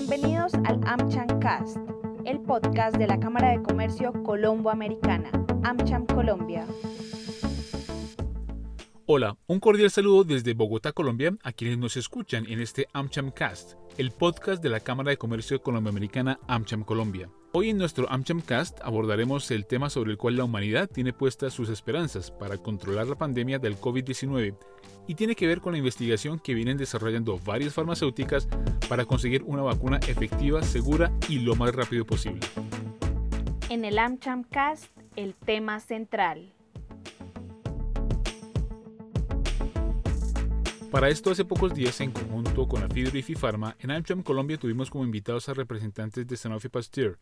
Bienvenidos al AmCham Cast, el podcast de la Cámara de Comercio Colombo-Americana, AmCham Colombia. Hola, un cordial saludo desde Bogotá, Colombia, a quienes nos escuchan en este AmCham Cast, el podcast de la Cámara de Comercio Colombo-Americana AmCham Colombia. Hoy en nuestro AmChamcast abordaremos el tema sobre el cual la humanidad tiene puestas sus esperanzas para controlar la pandemia del COVID-19 y tiene que ver con la investigación que vienen desarrollando varias farmacéuticas para conseguir una vacuna efectiva, segura y lo más rápido posible. En el AmChamcast, el tema central. Para esto, hace pocos días, en conjunto con Afidro y Fifarma, en AmCham Colombia tuvimos como invitados a representantes de Sanofi Pasteur,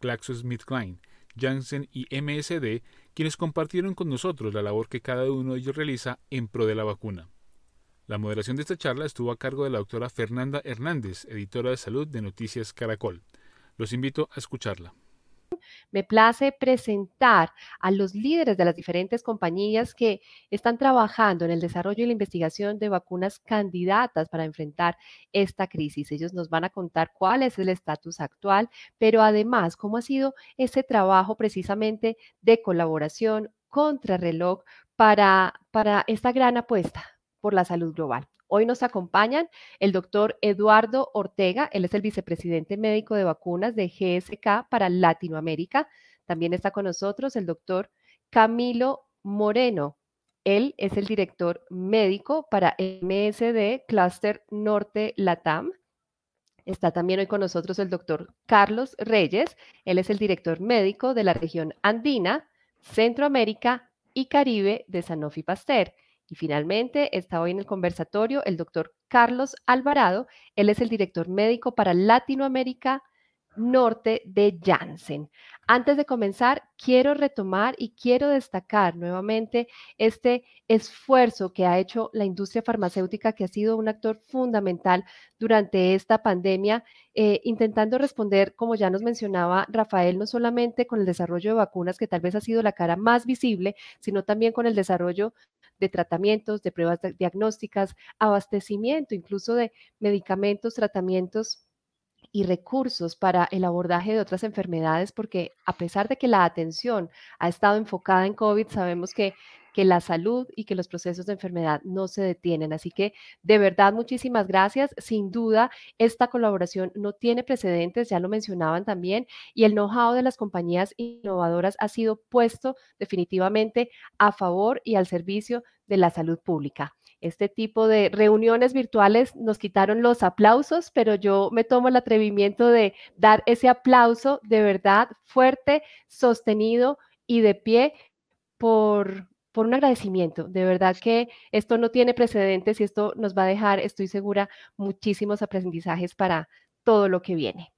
GlaxoSmithKline, Janssen y MSD, quienes compartieron con nosotros la labor que cada uno de ellos realiza en pro de la vacuna. La moderación de esta charla estuvo a cargo de la doctora Fernanda Hernández, editora de salud de Noticias Caracol. Los invito a escucharla me place presentar a los líderes de las diferentes compañías que están trabajando en el desarrollo y la investigación de vacunas candidatas para enfrentar esta crisis. Ellos nos van a contar cuál es el estatus actual, pero además cómo ha sido ese trabajo precisamente de colaboración contra reloj para, para esta gran apuesta por la salud global. Hoy nos acompañan el doctor Eduardo Ortega, él es el vicepresidente médico de vacunas de GSK para Latinoamérica. También está con nosotros el doctor Camilo Moreno. Él es el director médico para MSD Cluster Norte Latam. Está también hoy con nosotros el doctor Carlos Reyes. Él es el director médico de la región andina, Centroamérica y Caribe de Sanofi Pasteur. Y finalmente está hoy en el conversatorio el doctor Carlos Alvarado. Él es el director médico para Latinoamérica Norte de Janssen. Antes de comenzar, quiero retomar y quiero destacar nuevamente este esfuerzo que ha hecho la industria farmacéutica, que ha sido un actor fundamental durante esta pandemia, eh, intentando responder, como ya nos mencionaba Rafael, no solamente con el desarrollo de vacunas, que tal vez ha sido la cara más visible, sino también con el desarrollo de tratamientos, de pruebas diagnósticas, abastecimiento incluso de medicamentos, tratamientos y recursos para el abordaje de otras enfermedades, porque a pesar de que la atención ha estado enfocada en COVID, sabemos que que la salud y que los procesos de enfermedad no se detienen. Así que de verdad, muchísimas gracias. Sin duda, esta colaboración no tiene precedentes, ya lo mencionaban también, y el know-how de las compañías innovadoras ha sido puesto definitivamente a favor y al servicio de la salud pública este tipo de reuniones virtuales nos quitaron los aplausos, pero yo me tomo el atrevimiento de dar ese aplauso de verdad fuerte, sostenido y de pie por, por un agradecimiento. De verdad que esto no tiene precedentes y esto nos va a dejar, estoy segura, muchísimos aprendizajes para todo lo que viene.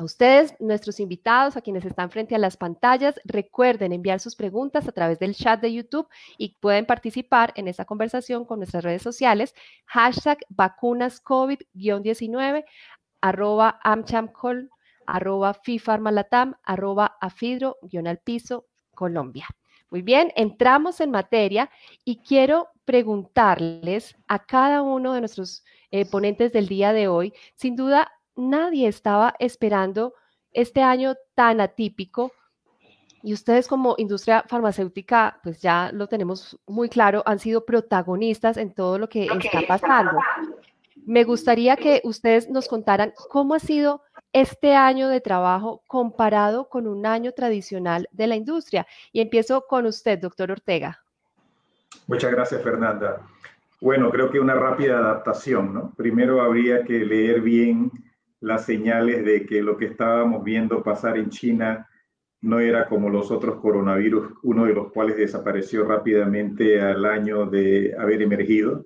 A ustedes, nuestros invitados, a quienes están frente a las pantallas, recuerden enviar sus preguntas a través del chat de YouTube y pueden participar en esa conversación con nuestras redes sociales, hashtag vacunas COVID-19, arroba amchamcol, arroba fifarmalatam, arroba afidro-al piso Colombia. Muy bien, entramos en materia y quiero preguntarles a cada uno de nuestros eh, ponentes del día de hoy, sin duda nadie estaba esperando este año tan atípico y ustedes como industria farmacéutica, pues ya lo tenemos muy claro, han sido protagonistas en todo lo que, está pasando. Me gustaría que ustedes nos contaran cómo ha sido este año de trabajo comparado con un año tradicional de la industria. Y empiezo con usted, doctor Ortega. Muchas gracias, Fernanda. Bueno, creo que una rápida adaptación, ¿no? Primero habría que leer bien las señales de que lo que estábamos viendo pasar en China no era como los otros coronavirus, uno de los cuales desapareció rápidamente al año de haber emergido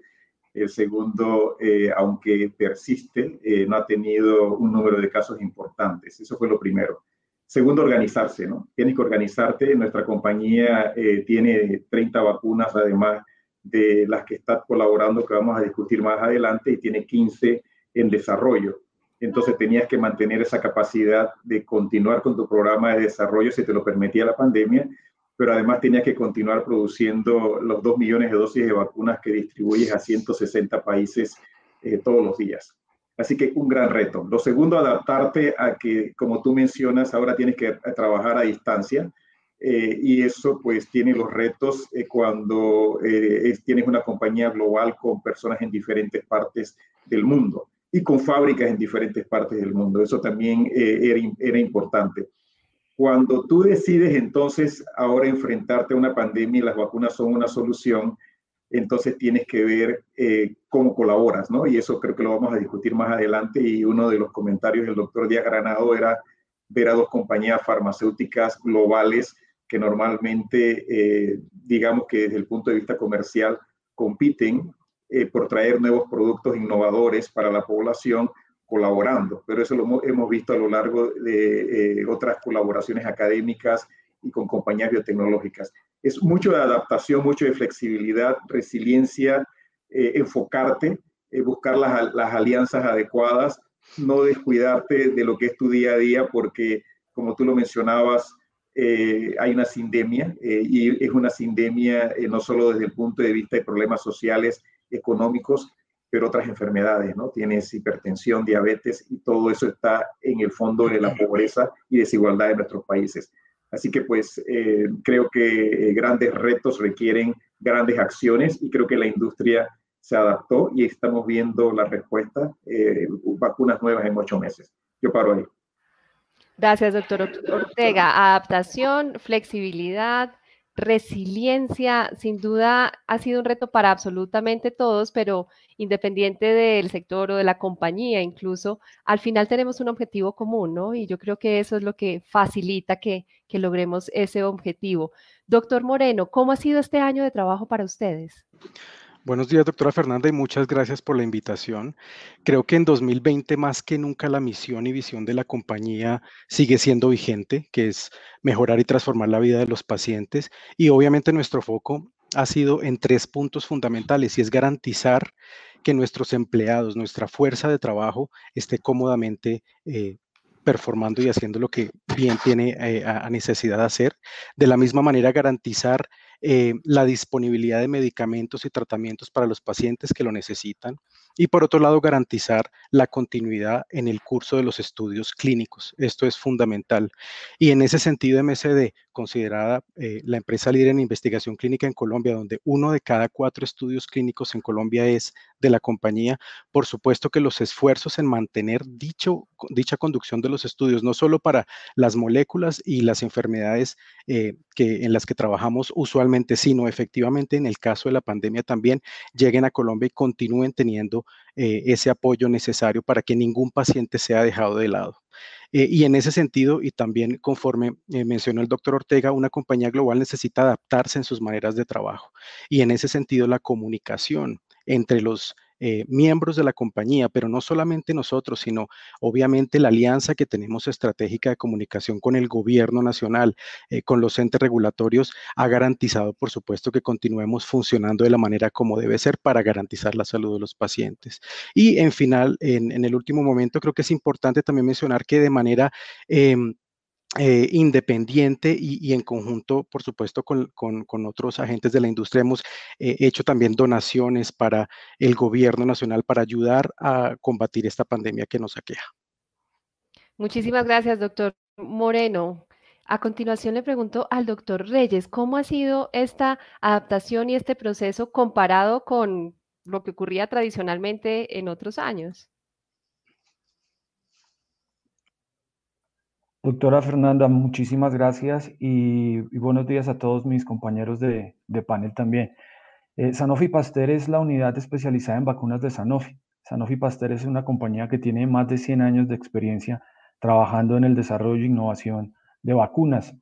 el segundo, eh, aunque persiste, eh, no ha tenido un número de casos importantes. Eso fue lo primero. Segundo, organizarse, ¿no? Tienes que organizarte. Nuestra compañía eh, tiene 30 vacunas, además de las que está colaborando, que vamos a discutir más adelante, y tiene 15 en desarrollo. Entonces tenías que mantener esa capacidad de continuar con tu programa de desarrollo si te lo permitía la pandemia, pero además tenía que continuar produciendo los 2 millones de dosis de vacunas que distribuyes a 160 países eh, todos los días. Así que un gran reto. Lo segundo, adaptarte a que, como tú mencionas, ahora tienes que trabajar a distancia. Eh, y eso pues tiene los retos eh, cuando eh, tienes una compañía global con personas en diferentes partes del mundo y con fábricas en diferentes partes del mundo. Eso también era, era importante. Cuando tú decides entonces ahora enfrentarte a una pandemia y las vacunas son una solución, entonces tienes que ver cómo colaboras, ¿no? Y eso creo que lo vamos a discutir más adelante y uno de los comentarios del doctor Díaz Granado era ver a dos compañías farmacéuticas globales que normalmente, eh, digamos que desde el punto de vista comercial, compiten eh, por traer nuevos productos innovadores para la población colaborando. Pero eso lo hemos visto a lo largo de eh, otras colaboraciones académicas y con compañías biotecnológicas. Es mucho de adaptación, mucho de flexibilidad, resiliencia, enfocarte, buscar las, las alianzas adecuadas, no descuidarte de lo que es tu día a día, porque como tú lo mencionabas, eh, hay una sindemia eh, y es una sindemia eh, no solo desde el punto de vista de problemas sociales, económicos, pero otras enfermedades, ¿no? Tienes hipertensión, diabetes y todo eso está en el fondo de la pobreza y desigualdad de nuestros países. Así que pues creo que grandes retos requieren grandes acciones y creo que la industria se adaptó y estamos viendo la respuesta, vacunas nuevas en ocho meses. Yo paro ahí. Gracias, doctor Ortega. Adaptación, flexibilidad, resiliencia, sin duda ha sido un reto para absolutamente todos, pero independiente del sector o de la compañía incluso, al final tenemos un objetivo común, ¿no? Y yo creo que eso es lo que facilita que, que logremos ese objetivo. Doctor Moreno, ¿cómo ha sido este año de trabajo para ustedes? Buenos días, doctora Fernanda, y muchas gracias por la invitación. Creo que en 2020 más que nunca la misión y visión de la compañía sigue siendo vigente, que es mejorar y transformar la vida de los pacientes. Y obviamente nuestro foco ha sido en tres puntos fundamentales y es garantizar que nuestros empleados, nuestra fuerza de trabajo esté cómodamente eh, performando y haciendo lo que bien tiene eh, a necesidad de hacer. De la misma manera, garantizar eh, la disponibilidad de medicamentos y tratamientos para los pacientes que lo necesitan y por otro lado garantizar la continuidad en el curso de los estudios clínicos. Esto es fundamental. Y en ese sentido, MSD, considerada eh, la empresa líder en investigación clínica en Colombia, donde uno de cada cuatro estudios clínicos en Colombia es de la compañía, por supuesto que los esfuerzos en mantener dicha conducción de los estudios, no solo para las moléculas y las enfermedades eh, que, en las que trabajamos usualmente, sino efectivamente en el caso de la pandemia también lleguen a Colombia y continúen teniendo eh, ese apoyo necesario para que ningún paciente sea dejado de lado. Eh, y en ese sentido, y también conforme eh, mencionó el doctor Ortega, una compañía global necesita adaptarse en sus maneras de trabajo. Y en ese sentido, la comunicación entre los eh, miembros de la compañía, pero no solamente nosotros, sino obviamente la alianza que tenemos estratégica de comunicación con el gobierno nacional, eh, con los entes regulatorios, ha garantizado, por supuesto, que continuemos funcionando de la manera como debe ser para garantizar la salud de los pacientes. Y en final, en, el último momento, creo que es importante también mencionar que de manera... Em, eh, independiente y, en conjunto, por supuesto, con, otros agentes de la industria, hemos eh, hecho también donaciones para el gobierno nacional para ayudar a combatir esta pandemia que nos aqueja. Muchísimas gracias, doctor Moreno. A continuación le pregunto al doctor Reyes, ¿cómo ha sido esta adaptación y este proceso comparado con lo que ocurría tradicionalmente en otros años? Doctora Fernanda, muchísimas gracias y, buenos días a todos mis compañeros de, panel también. Eh, Sanofi Pasteur es la unidad especializada en vacunas de Sanofi. Sanofi Pasteur es una compañía que tiene más de 100 años de experiencia trabajando en el desarrollo e innovación de vacunas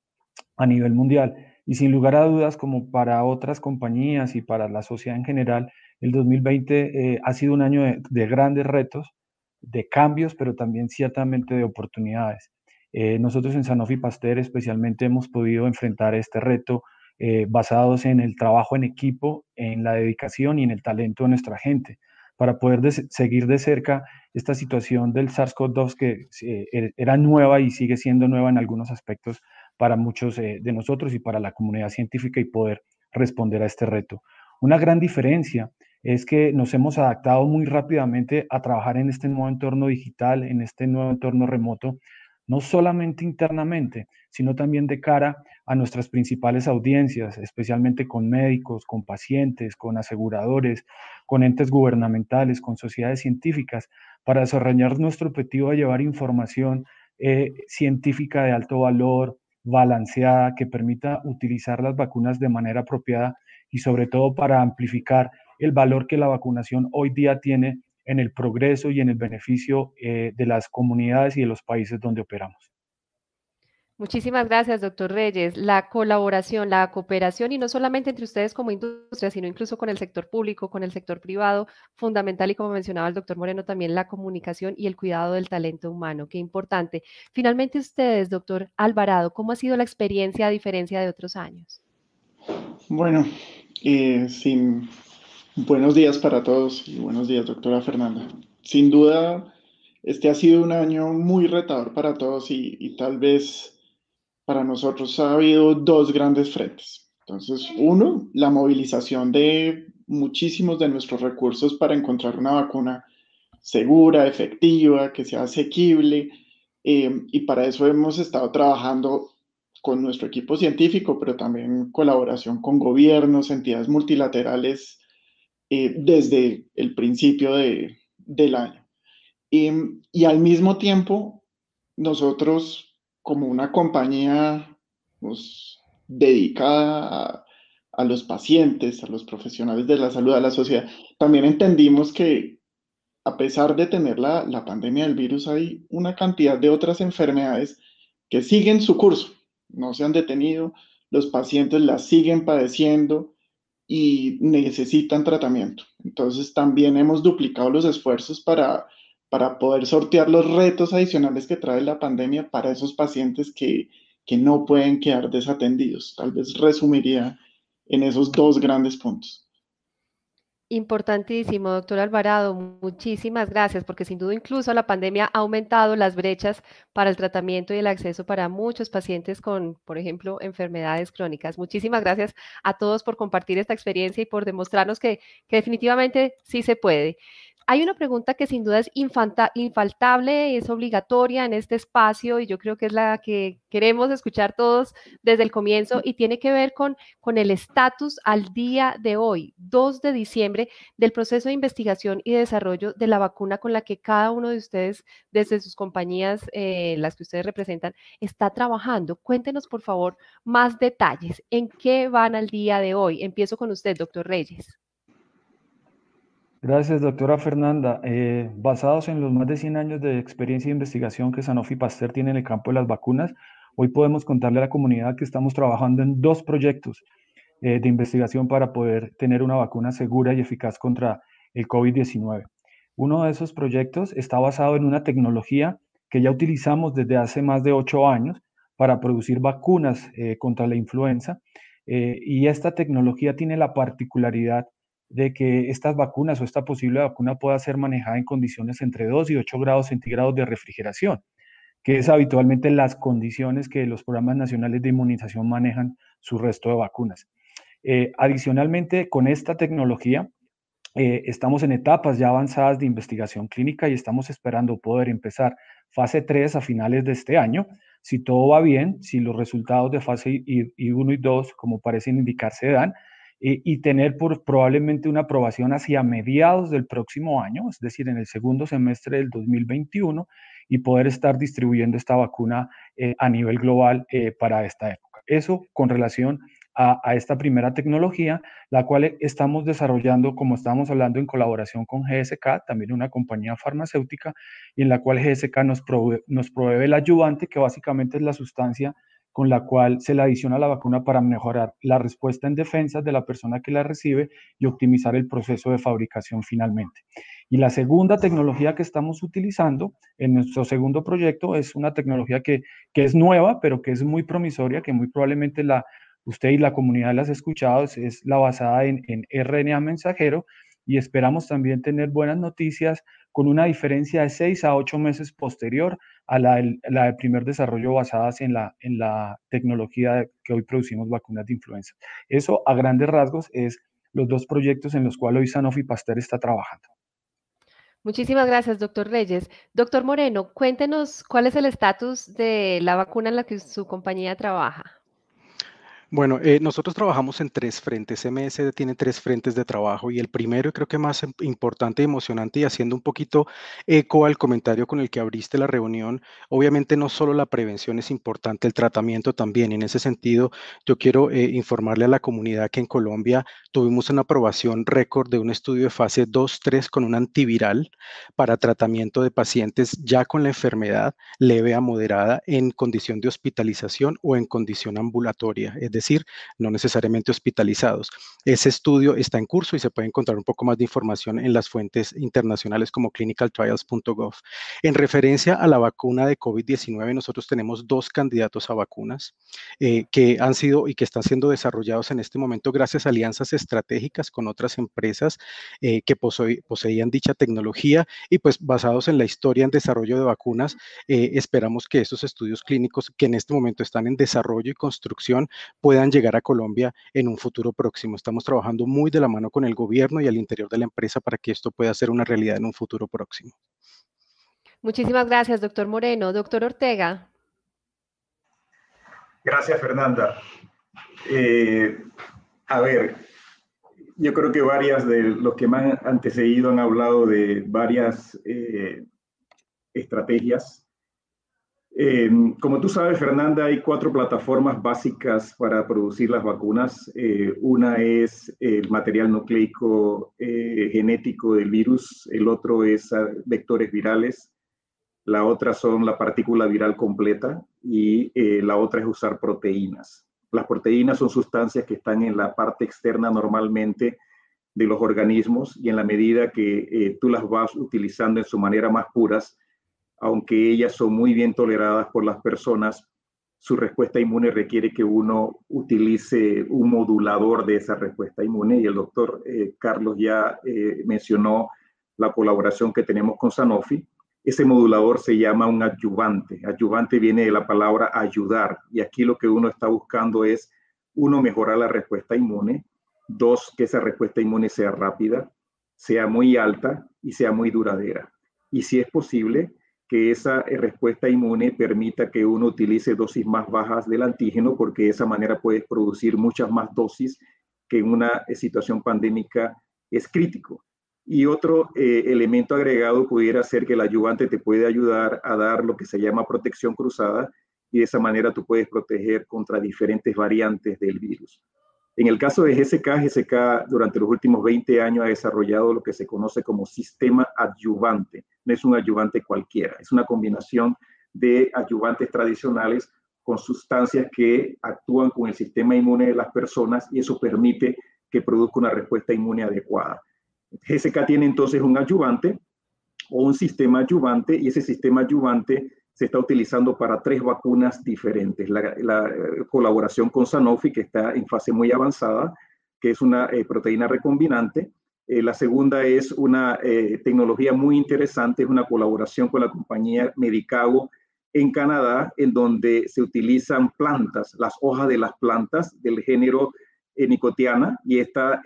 a nivel mundial. Y sin lugar a dudas, como para otras compañías y para la sociedad en general, el 2020 eh, ha sido un año de grandes retos, de cambios, pero también ciertamente de oportunidades. Eh, nosotros en Sanofi Pasteur especialmente hemos podido enfrentar este reto eh, basados en el trabajo en equipo, en la dedicación y en el talento de nuestra gente, para poder seguir de cerca esta situación del SARS-CoV-2 que eh, er, era nueva y sigue siendo nueva en algunos aspectos para muchos de nosotros y para la comunidad científica y poder responder a este reto. Una gran diferencia es que nos hemos adaptado muy rápidamente a trabajar en este nuevo entorno digital, en este nuevo entorno remoto, no solamente internamente, sino también de cara a nuestras principales audiencias, especialmente con médicos, con pacientes, con aseguradores, con entes gubernamentales, con sociedades científicas, para desarrollar nuestro objetivo de llevar información eh, científica de alto valor, balanceada, que permita utilizar las vacunas de manera apropiada y sobre todo para amplificar el valor que la vacunación hoy día tiene en el progreso y en el beneficio eh, de las comunidades y de los países donde operamos. Muchísimas gracias, doctor Reyes. La colaboración, la cooperación, y no solamente entre ustedes como industria, sino incluso con el sector público, con el sector privado, fundamental, y como mencionaba el doctor Moreno, también la comunicación y el cuidado del talento humano. Qué importante. Finalmente, ustedes, doctor Alvarado, ¿cómo ha sido la experiencia a diferencia de otros años? Bueno, eh, sin buenos días para todos y buenos días, doctora Fernanda. Sin duda, este ha sido un año muy retador para todos y tal vez para nosotros ha habido dos grandes frentes. Entonces, uno, la movilización de muchísimos de nuestros recursos para encontrar una vacuna segura, efectiva, que sea asequible. Eh, y para eso hemos estado trabajando con nuestro equipo científico, pero también en colaboración con gobiernos, entidades multilaterales, eh, desde el principio de, del año. y al mismo tiempo, nosotros como una compañía pues, dedicada a, los pacientes, a los profesionales de la salud, a la sociedad, también entendimos que a pesar de tener la, la pandemia del virus, hay una cantidad de otras enfermedades que siguen su curso, no se han detenido, los pacientes las siguen padeciendo y necesitan tratamiento. Entonces también hemos duplicado los esfuerzos para para poder sortear los retos adicionales que trae la pandemia para esos pacientes que, que no pueden quedar desatendidos. Tal vez resumiría en esos dos grandes puntos. Importantísimo, doctor Alvarado. Muchísimas gracias, porque sin duda incluso la pandemia ha aumentado las brechas para el tratamiento y el acceso para muchos pacientes con, por ejemplo, enfermedades crónicas. Muchísimas gracias a todos por compartir esta experiencia y por demostrarnos que, que definitivamente sí se puede. Hay una pregunta que sin duda es infaltable, es obligatoria en este espacio y yo creo que es la que queremos escuchar todos desde el comienzo y tiene que ver con, el estatus al día de hoy, 2 de diciembre, del proceso de investigación y desarrollo de la vacuna con la que cada uno de ustedes, desde sus compañías, eh, las que ustedes representan, está trabajando. Cuéntenos, por favor, más detalles. ¿En qué van al día de hoy? Empiezo con usted, doctor Reyes. Gracias, doctora Fernanda. Eh, basados en los más de 100 años de experiencia de investigación que Sanofi Pasteur tiene en el campo de las vacunas, hoy podemos contarle a la comunidad que estamos trabajando en dos proyectos eh, de investigación para poder tener una vacuna segura y eficaz contra el COVID-19. Uno de esos proyectos está basado en una tecnología que ya utilizamos desde hace más de ocho años para producir vacunas eh, contra la influenza. y esta tecnología tiene la particularidad de que estas vacunas o esta posible vacuna pueda ser manejada en condiciones entre 2 y 8 grados centígrados de refrigeración, que es habitualmente las condiciones que los programas nacionales de inmunización manejan su resto de vacunas. Eh, adicionalmente, con esta tecnología, eh, estamos en etapas ya avanzadas de investigación clínica y estamos esperando poder empezar fase 3 a finales de este año. Si todo va bien, si los resultados de fase 1 y 2, como parecen indicar, se dan, eh, y tener por, probablemente una aprobación hacia mediados del próximo año, es decir, en el segundo semestre del 2021, y poder estar distribuyendo esta vacuna eh, a nivel global eh, para esta época. Eso con relación a, a, esta primera tecnología, la cual estamos desarrollando, como estamos hablando, en colaboración con GSK, también una compañía farmacéutica, y en la cual GSK nos provee, nos provee el ayudante, que básicamente es la sustancia con la cual se le adiciona la vacuna para mejorar la respuesta en defensa de la persona que la recibe y optimizar el proceso de fabricación finalmente. Y la segunda tecnología que estamos utilizando en nuestro segundo proyecto es una tecnología que, es nueva, pero que es muy promisoria, que muy probablemente la, usted y la comunidad las ha escuchado, es, la basada en, en RNA mensajero y esperamos también tener buenas noticias con una diferencia de 6 a 8 meses posterior a la, del primer desarrollo basadas en la, en la tecnología que hoy producimos vacunas de influenza. Eso a grandes rasgos es los dos proyectos en los cuales hoy Sanofi Pasteur está trabajando. Muchísimas gracias, doctor Reyes. Doctor Moreno, cuéntenos cuál es el estatus de la vacuna en la que su compañía trabaja. Bueno, eh, nosotros trabajamos en tres frentes. MS tiene tres frentes de trabajo y el primero, y creo que más em, importante y emocionante, y haciendo un poquito eco al comentario con el que abriste la reunión, obviamente no solo la prevención es importante, el tratamiento también. En ese sentido, yo quiero eh, informarle a la comunidad que en Colombia tuvimos una aprobación récord de un estudio de fase 2-3 con un antiviral para tratamiento de pacientes ya con la enfermedad leve a moderada en condición de hospitalización o en condición ambulatoria. No necesariamente hospitalizados. Ese estudio está en curso y se puede encontrar un poco más de información en las fuentes internacionales como clinicaltrials.gov. En referencia a la vacuna de COVID-19, nosotros tenemos dos candidatos a vacunas eh, que han sido y que están siendo desarrollados en este momento gracias a alianzas estratégicas con otras empresas eh, que poseían dicha tecnología y pues basados en la historia en desarrollo de vacunas, eh, esperamos que esos estudios clínicos que en este momento están en desarrollo y construcción puedan llegar a Colombia en un futuro próximo. Estamos trabajando muy de la mano con el gobierno y al interior de la empresa para que esto pueda ser una realidad en un futuro próximo. Muchísimas gracias, doctor Moreno. Doctor Ortega. Gracias, Fernanda. Eh, a ver, yo creo que varias de los que me han antecedido han hablado de varias eh, estrategias eh, como tú sabes, Fernanda, hay cuatro plataformas básicas para producir las vacunas. Eh, una es el material nucleico eh, genético del virus, el otro es vectores virales, la otra son la partícula viral completa y la otra es usar proteínas. Las proteínas son sustancias que están en la parte externa normalmente de los organismos y en la medida que tú las vas utilizando en su manera más puras, aunque ellas son muy bien toleradas por las personas, su respuesta inmune requiere que uno utilice un modulador de esa respuesta inmune y el doctor eh, Carlos ya eh, mencionó la colaboración que tenemos con Sanofi. Ese modulador se llama un adyuvante. Adyuvante viene de la palabra ayudar y aquí lo que uno está buscando es, uno, mejorar la respuesta inmune, dos, que esa respuesta inmune sea rápida, sea muy alta y sea muy duradera. Y si es posible, que esa eh, respuesta inmune permita que uno utilice dosis más bajas del antígeno, porque de esa manera puedes producir muchas más dosis que en una eh, situación pandémica es crítico. Y otro eh, elemento agregado pudiera ser que el ayudante te puede ayudar a dar lo que se llama protección cruzada y de esa manera tú puedes proteger contra diferentes variantes del virus. En el caso de GSK, GSK durante los últimos 20 años ha desarrollado lo que se conoce como sistema adyuvante. No es un adyuvante cualquiera, es una combinación de adyuvantes tradicionales con sustancias que actúan con el sistema inmune de las personas y eso permite que produzca una respuesta inmune adecuada. GSK tiene entonces un adyuvante o un sistema adyuvante y ese sistema adyuvante se está utilizando para tres vacunas diferentes. La, eh, colaboración con Sanofi, que está en fase muy avanzada, que es una eh, proteína recombinante. Eh, la segunda es una tecnología muy interesante, es una colaboración con la compañía Medicago en Canadá, en donde se utilizan plantas, las hojas de las plantas del género nicotiana, y esta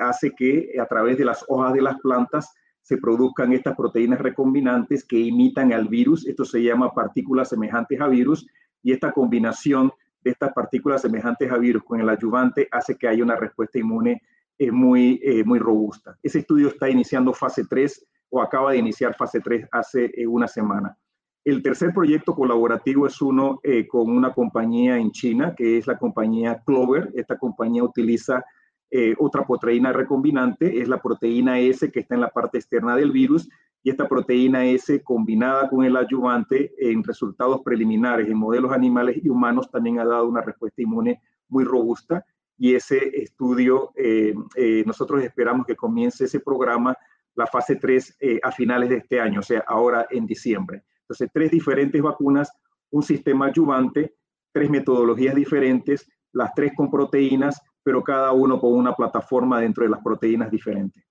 hace que a través de las hojas de las plantas se produzcan estas proteínas recombinantes que imitan al virus. Esto se llama partículas semejantes a virus y esta combinación de estas partículas semejantes a virus con el ayudante hace que haya una respuesta inmune eh, muy, eh, muy robusta. Ese estudio está iniciando fase 3 o acaba de iniciar fase 3 hace eh, una semana. El tercer proyecto colaborativo es uno con una compañía en China, que es la compañía Clover. Esta compañía utiliza eh, otra proteína recombinante es la proteína S que está en la parte externa del virus y esta proteína S combinada con el ayudante en resultados preliminares en modelos animales y humanos también ha dado una respuesta inmune muy robusta y ese estudio, eh, eh, nosotros esperamos que comience ese programa, la fase 3, a finales de este año, o sea, ahora en diciembre. Entonces, tres diferentes vacunas, un sistema ayudante, tres metodologías diferentes, las tres con proteínas pero cada uno con una plataforma dentro de las proteínas diferentes.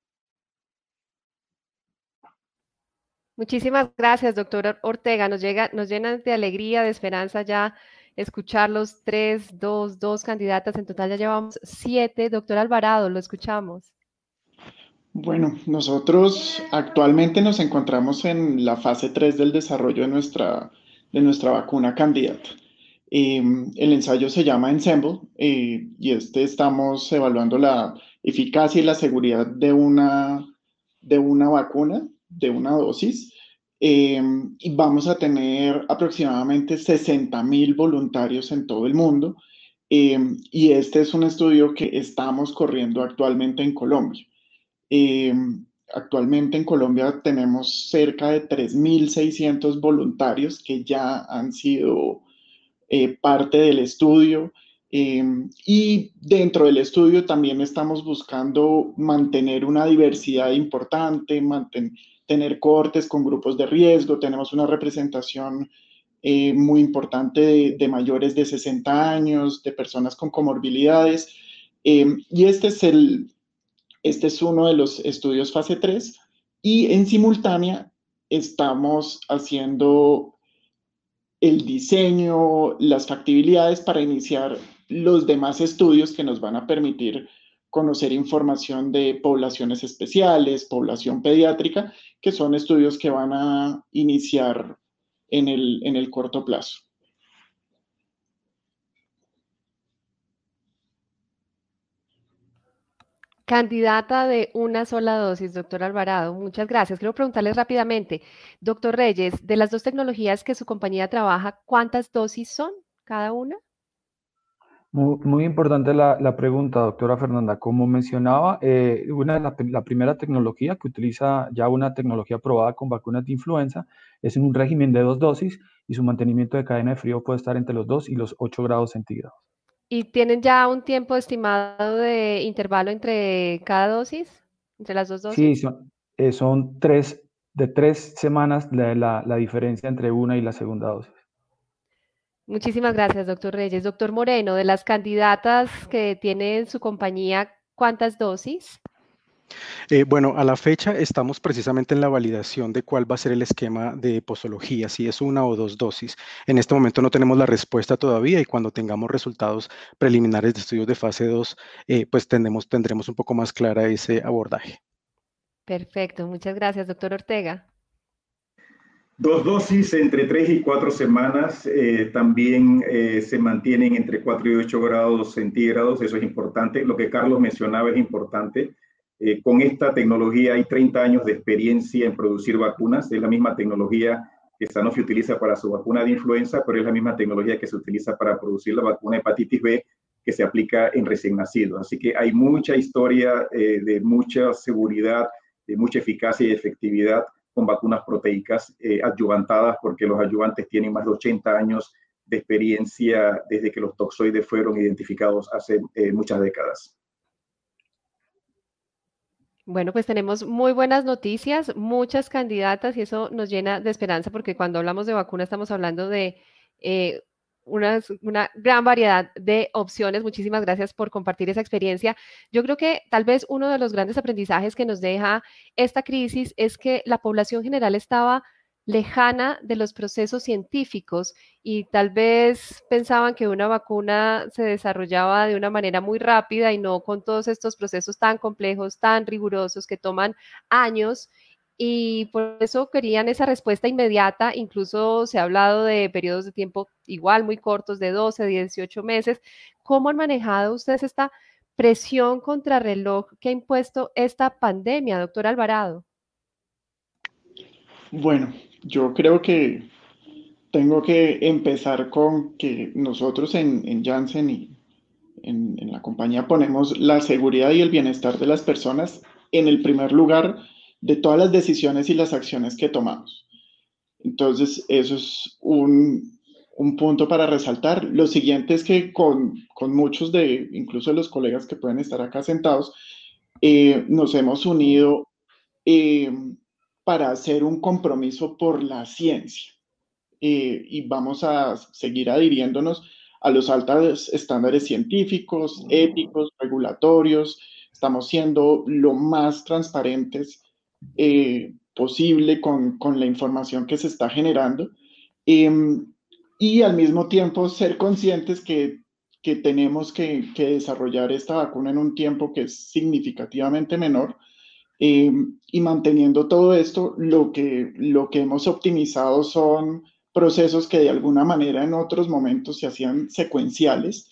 Muchísimas gracias, doctor Ortega. Nos, llega, nos llenan de alegría, de esperanza ya escuchar los tres, dos, dos candidatas. En total ya llevamos siete. Doctor Alvarado, lo escuchamos. Bueno, nosotros actualmente nos encontramos en la fase 3 del desarrollo de nuestra, de nuestra vacuna candidata. Em, el ensayo se llama Ensemble eh, y este estamos evaluando la eficacia y la seguridad de una, de una vacuna, de una dosis. Em, y vamos a tener aproximadamente 60 mil voluntarios en todo el mundo. Em, y este es un estudio que estamos corriendo actualmente en Colombia. actualmente en Colombia tenemos cerca de 3.600 voluntarios que ya han sido eh, parte del estudio. Y dentro del estudio también estamos buscando mantener una diversidad importante, tener cortes con grupos de riesgo. Tenemos una representación eh, muy importante de, mayores de 60 años, de personas con comorbilidades. Em, y este es, el, este es uno de los estudios fase 3. Y en simultánea estamos haciendo el diseño, las factibilidades para iniciar los demás estudios que nos van a permitir conocer información de poblaciones especiales, población pediátrica, que son estudios que van a iniciar en el, en el corto plazo. Candidata de una sola dosis, doctor Alvarado. Muchas gracias. Quiero preguntarles rápidamente, doctor Reyes, de las dos tecnologías que su compañía trabaja, ¿cuántas dosis son cada una? Muy, importante la, pregunta, doctora Fernanda. Como mencionaba, eh, una, la, la, primera tecnología que utiliza ya una tecnología probada con vacunas de influenza es en un régimen de dos dosis y su mantenimiento de cadena de frío puede estar entre los 2 y los 8 grados centígrados. ¿Y tienen ya un tiempo estimado de intervalo entre cada dosis, entre las dos dosis? Sí, eh, son, tres, de tres semanas la, la, diferencia entre una y la segunda dosis. Muchísimas gracias, doctor Reyes. Doctor Moreno, de las candidatas que tiene su compañía, ¿cuántas dosis? Eh, bueno, a la fecha estamos precisamente en la validación de cuál va a ser el esquema de posología, si es una o dos dosis. En este momento no tenemos la respuesta todavía y cuando tengamos resultados preliminares de estudios de fase 2, eh, pues tendremos, tendremos un poco más clara ese abordaje. Perfecto, muchas gracias, doctor Ortega. Dos dosis entre tres y cuatro semanas eh, también se mantienen entre 4 y 8 grados centígrados, eso es importante. Lo que Carlos mencionaba es importante eh, con esta tecnología hay 30 años de experiencia en producir vacunas. Es la misma tecnología que Sanofi utiliza para su vacuna de influenza, pero es la misma tecnología que se utiliza para producir la vacuna hepatitis B que se aplica en recién nacidos. Así que hay mucha historia eh, de mucha seguridad, de mucha eficacia y efectividad con vacunas proteicas eh, adyuvantadas, porque los adyuvantes tienen más de 80 años de experiencia desde que los toxoides fueron identificados hace muchas décadas. Bueno, pues tenemos muy buenas noticias, muchas candidatas y eso nos llena de esperanza porque cuando hablamos de vacuna estamos hablando de eh, una, gran variedad de opciones. Muchísimas gracias por compartir esa experiencia. Yo creo que tal vez uno de los grandes aprendizajes que nos deja esta crisis es que la población general estaba lejana de los procesos científicos y tal vez pensaban que una vacuna se desarrollaba de una manera muy rápida y no con todos estos procesos tan complejos, tan rigurosos que toman años y por eso querían esa respuesta inmediata. Incluso se ha hablado de periodos de tiempo igual muy cortos, de 12, 18 meses. ¿Cómo han manejado ustedes esta presión contra reloj que ha impuesto esta pandemia, doctor Alvarado? Bueno, yo creo que tengo que empezar con que nosotros en, Janssen y en, la compañía ponemos la seguridad y el bienestar de las personas en el primer lugar de todas las decisiones y las acciones que tomamos. Entonces, eso es un, punto para resaltar. Lo siguiente es que con, muchos de, incluso los colegas que pueden estar acá sentados, eh, nos hemos unido eh, para hacer un compromiso por la ciencia. Eh, y vamos a seguir adhiriéndonos a los altos estándares científicos, éticos, regulatorios. Estamos siendo lo más transparentes eh, posible con, con, la información que se está generando. Em, y al mismo tiempo ser conscientes que, tenemos que, desarrollar esta vacuna en un tiempo que es significativamente menor. Eh, y manteniendo todo esto, lo que, lo que hemos optimizado son procesos que de alguna manera en otros momentos se hacían secuenciales,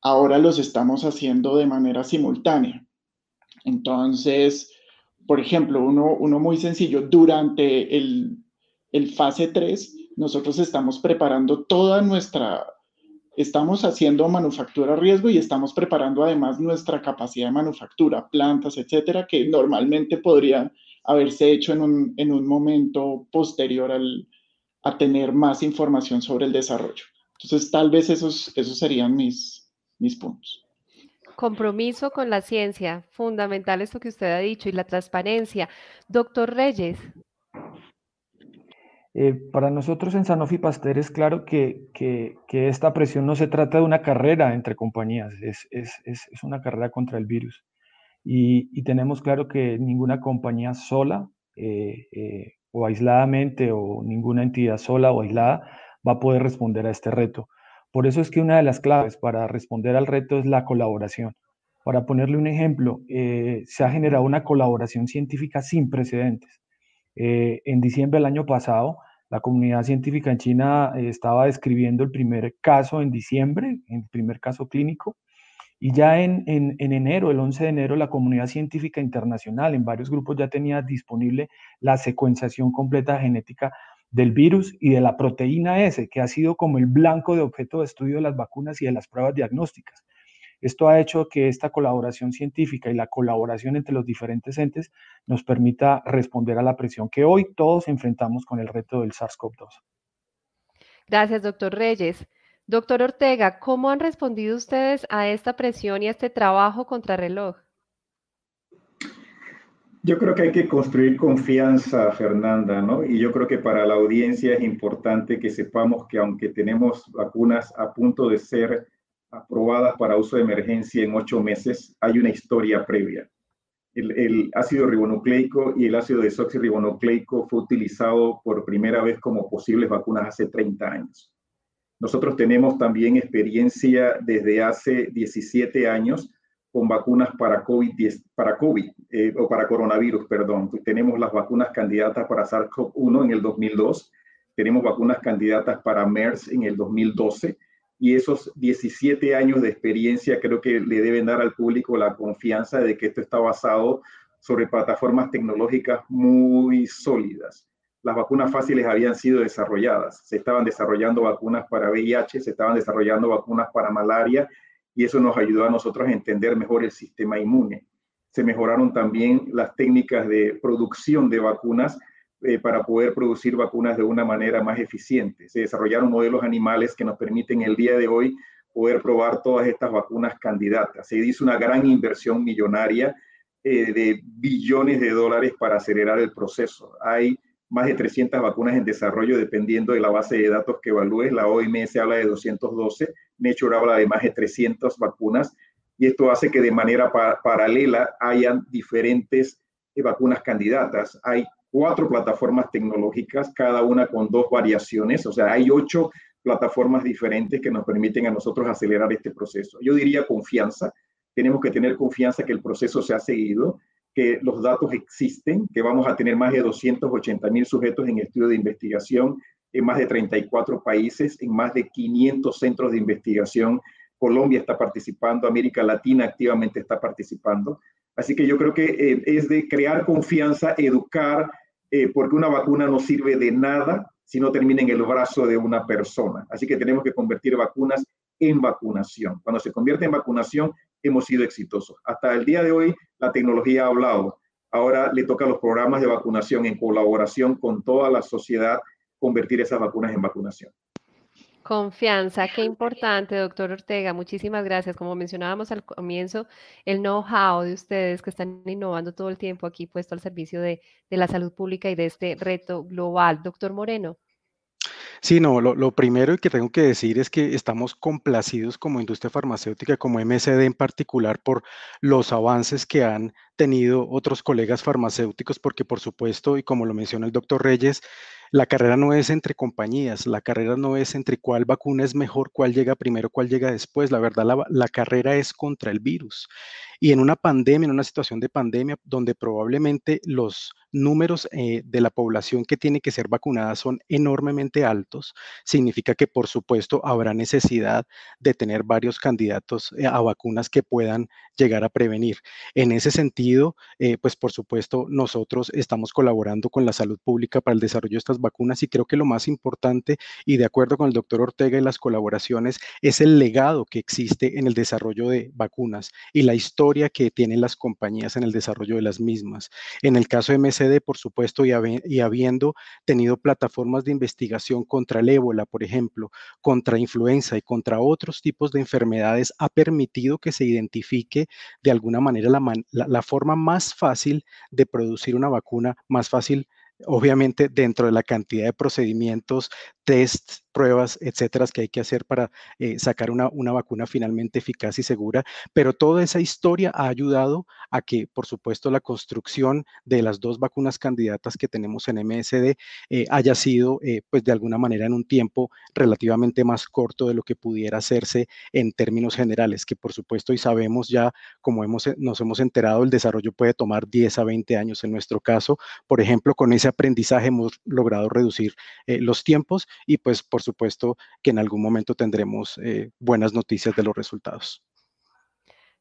ahora los estamos haciendo de manera simultánea. Entonces, por ejemplo, uno, uno muy sencillo, durante el, el fase 3, nosotros estamos preparando toda nuestra, estamos haciendo manufactura a riesgo y estamos preparando además nuestra capacidad de manufactura, plantas, etcétera, que normalmente podrían haberse hecho en un, en un momento posterior al, a tener más información sobre el desarrollo. Entonces, tal vez esos, esos serían mis, mis puntos. Compromiso con la ciencia, fundamental esto que usted ha dicho, y la transparencia. Doctor Reyes. Eh, para nosotros en Sanofi Pasteur es claro que, que, esta presión no se trata de una carrera entre compañías, es, es, es una carrera contra el virus. Y, y, tenemos claro que ninguna compañía sola eh, eh, o aisladamente o ninguna entidad sola o aislada va a poder responder a este reto. Por eso es que una de las claves para responder al reto es la colaboración. Para ponerle un ejemplo, se ha generado una colaboración científica sin precedentes. en diciembre del año pasado, la comunidad científica en China eh, estaba describiendo el primer caso en diciembre, el primer caso clínico, y ya en, en, enero, el 11 de enero, la comunidad científica internacional en varios grupos ya tenía disponible la secuenciación completa genética del virus y de la proteína S, que ha sido como el blanco de objeto de estudio de las vacunas y de las pruebas diagnósticas. Esto ha hecho que esta colaboración científica y la colaboración entre los diferentes entes nos permita responder a la presión que hoy todos enfrentamos con el reto del SARS-CoV-2. Gracias, doctor Reyes. Doctor Ortega, ¿cómo han respondido ustedes a esta presión y a este trabajo contra reloj? Yo creo que hay que construir confianza, Fernanda, ¿no? Y yo creo que para la audiencia es importante que sepamos que aunque tenemos vacunas a punto de ser aprobadas para uso de emergencia en ocho meses, hay una historia previa. El, ácido ribonucleico y el ácido desoxirribonucleico fue utilizado por primera vez como posibles vacunas hace 30 años. Nosotros tenemos también experiencia desde hace 17 años con vacunas para COVID, para COVID eh, o para coronavirus, perdón. Tenemos las vacunas candidatas para SARS-CoV-1 en el 2002, tenemos vacunas candidatas para MERS en el 2012 y esos 17 años de experiencia creo que le deben dar al público la confianza de que esto está basado sobre plataformas tecnológicas muy sólidas. Las vacunas fáciles habían sido desarrolladas, se estaban desarrollando vacunas para VIH, se estaban desarrollando vacunas para malaria y eso nos ayudó a nosotros a entender mejor el sistema inmune. Se mejoraron también las técnicas de producción de vacunas eh, para poder producir vacunas de una manera más eficiente. Se desarrollaron modelos animales que nos permiten el día de hoy poder probar todas estas vacunas candidatas. Se hizo una gran inversión millonaria eh, de billones de dólares para acelerar el proceso. Hay más de 300 vacunas en desarrollo dependiendo de la base de datos que evalúes. La OMS habla de 212, Nature habla de más de 300 vacunas y esto hace que de manera paralela hayan diferentes eh, vacunas candidatas. Hay cuatro plataformas tecnológicas, cada una con dos variaciones, o sea, hay ocho plataformas diferentes que nos permiten a nosotros acelerar este proceso. Yo diría confianza, tenemos que tener confianza que el proceso se ha seguido, que los datos existen, que vamos a tener más de 280 mil sujetos en estudio de investigación en más de 34 países, en más de 500 centros de investigación. Colombia está participando, América Latina activamente está participando. Así que yo creo que eh, es de crear confianza, educar, eh, porque una vacuna no sirve de nada si no termina en el brazo de una persona. Así que tenemos que convertir vacunas en vacunación. Cuando se convierte en vacunación, hemos sido exitosos. Hasta el día de hoy, la tecnología ha hablado. Ahora le toca a los programas de vacunación en colaboración con toda la sociedad convertir esas vacunas en vacunación. Confianza, qué importante, doctor Ortega. Muchísimas gracias. Como mencionábamos al comienzo, el know-how de ustedes que están innovando todo el tiempo aquí puesto al servicio de, la salud pública y de este reto global. Doctor Moreno. Sí, no, lo, primero que tengo que decir es que estamos complacidos como industria farmacéutica, como MSD en particular, por los avances que han tenido otros colegas farmacéuticos, porque por supuesto, y como lo menciona el doctor Reyes, la carrera no es entre compañías, la carrera no es entre cuál vacuna es mejor, cuál llega primero, cuál llega después. La verdad, la, carrera es contra el virus. Y en una pandemia, en una situación de pandemia, donde probablemente los números eh, de la población que tiene que ser vacunada son enormemente altos, significa que por supuesto habrá necesidad de tener varios candidatos eh, a vacunas que puedan llegar a prevenir. En ese sentido, eh, pues por supuesto nosotros estamos colaborando con la salud pública para el desarrollo de estas vacunas y creo que lo más importante y de acuerdo con el doctor Ortega y las colaboraciones es el legado que existe en el desarrollo de vacunas y la historia que tienen las compañías en el desarrollo de las mismas. En el caso de MSD, por supuesto, y, y habiendo tenido plataformas de investigación contra el ébola, por ejemplo, contra influenza y contra otros tipos de enfermedades, ha permitido que se identifique de alguna manera la, la forma más fácil de producir una vacuna, más fácil obviamente dentro de la cantidad de procedimientos, tests, pruebas, etcétera, que hay que hacer para eh, sacar una, una, vacuna finalmente eficaz y segura. Pero toda esa historia ha ayudado a que, por supuesto, la construcción de las dos vacunas candidatas que tenemos en MSD eh, haya sido, eh, pues, de alguna manera en un tiempo relativamente más corto de lo que pudiera hacerse en términos generales, que por supuesto y sabemos ya, como hemos, nos hemos enterado, el desarrollo puede tomar 10 a 20 años en nuestro caso. Por ejemplo, con ese aprendizaje hemos logrado reducir los tiempos y pues por supuesto que en algún momento tendremos eh, buenas noticias de los resultados.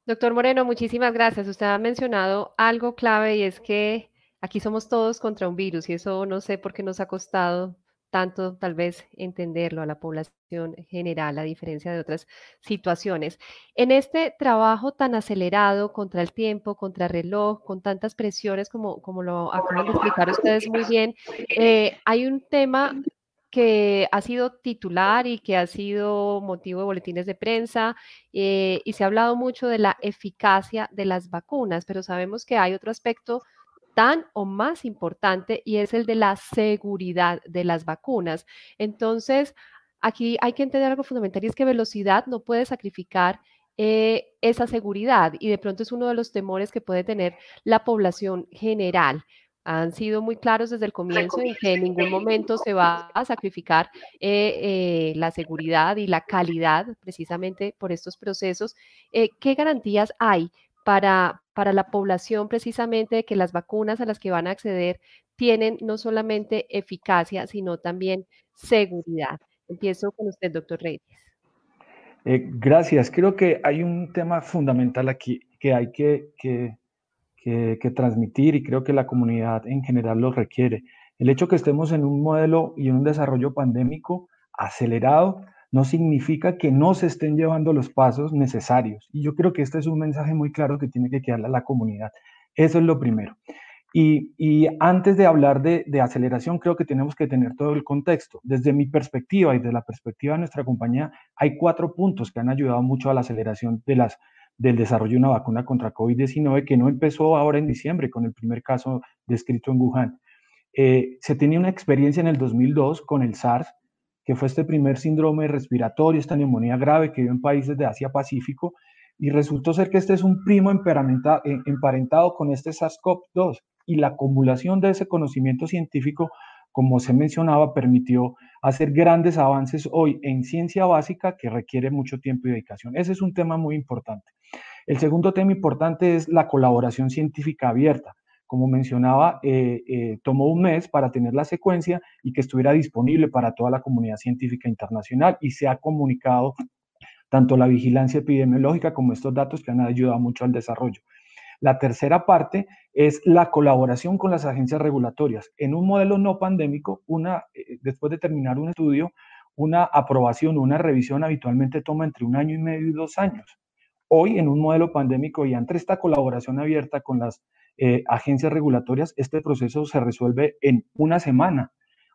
Doctor Moreno, muchísimas gracias. Usted ha mencionado algo clave y es que aquí somos todos contra un virus y eso no sé por qué nos ha costado tanto tal vez entenderlo a la población general, a diferencia de otras situaciones. En este trabajo tan acelerado contra el tiempo, contra el reloj, con tantas presiones como, como lo acaban de explicar ustedes muy bien, eh, hay un tema que ha sido titular y que ha sido motivo de boletines de prensa eh, y se ha hablado mucho de la eficacia de las vacunas, pero sabemos que hay otro aspecto tan o más importante y es el de la seguridad de las vacunas. Entonces, aquí hay que entender algo fundamental y es que velocidad no puede sacrificar eh, esa seguridad y de pronto es uno de los temores que puede tener la población general han sido muy claros desde el comienzo en que en ningún momento se va a sacrificar eh, eh, la seguridad y la calidad precisamente por estos procesos. Eh, ¿Qué garantías hay para, para la población precisamente de que las vacunas a las que van a acceder tienen no solamente eficacia, sino también seguridad? Empiezo con usted, doctor Reyes. gracias. Creo que hay un tema fundamental aquí que hay que, que que, transmitir y creo que la comunidad en general lo requiere. El hecho que estemos en un modelo y en un desarrollo pandémico acelerado no significa que no se estén llevando los pasos necesarios. Y yo creo que este es un mensaje muy claro que tiene que quedarle a la comunidad. Eso es lo primero. Y, y antes de hablar de, de, aceleración, creo que tenemos que tener todo el contexto. Desde mi perspectiva y de la perspectiva de nuestra compañía, hay cuatro puntos que han ayudado mucho a la aceleración de las del desarrollo de una vacuna contra COVID-19 que no empezó ahora en diciembre con el primer caso descrito en Wuhan. Eh, se tenía una experiencia en el 2002 con el SARS, que fue este primer síndrome respiratorio, esta neumonía grave que dio en países de Asia-Pacífico, y resultó ser que este es un primo emparentado con este SARS-CoV-2, y la acumulación de ese conocimiento científico como se mencionaba, permitió hacer grandes avances hoy en ciencia básica que requiere mucho tiempo y dedicación. Ese es un tema muy importante. El segundo tema importante es la colaboración científica abierta. Como mencionaba, eh, eh, tomó un mes para tener la secuencia y que estuviera disponible para toda la comunidad científica internacional y se ha comunicado tanto la vigilancia epidemiológica como estos datos que han ayudado mucho al desarrollo. La tercera parte es la colaboración con las agencias regulatorias. En un modelo no pandémico, una, eh, después de terminar un estudio, una aprobación una revisión habitualmente toma entre un año y medio y dos años. Hoy, en un modelo pandémico y entre esta colaboración abierta con las eh, agencias regulatorias, este proceso se resuelve en una semana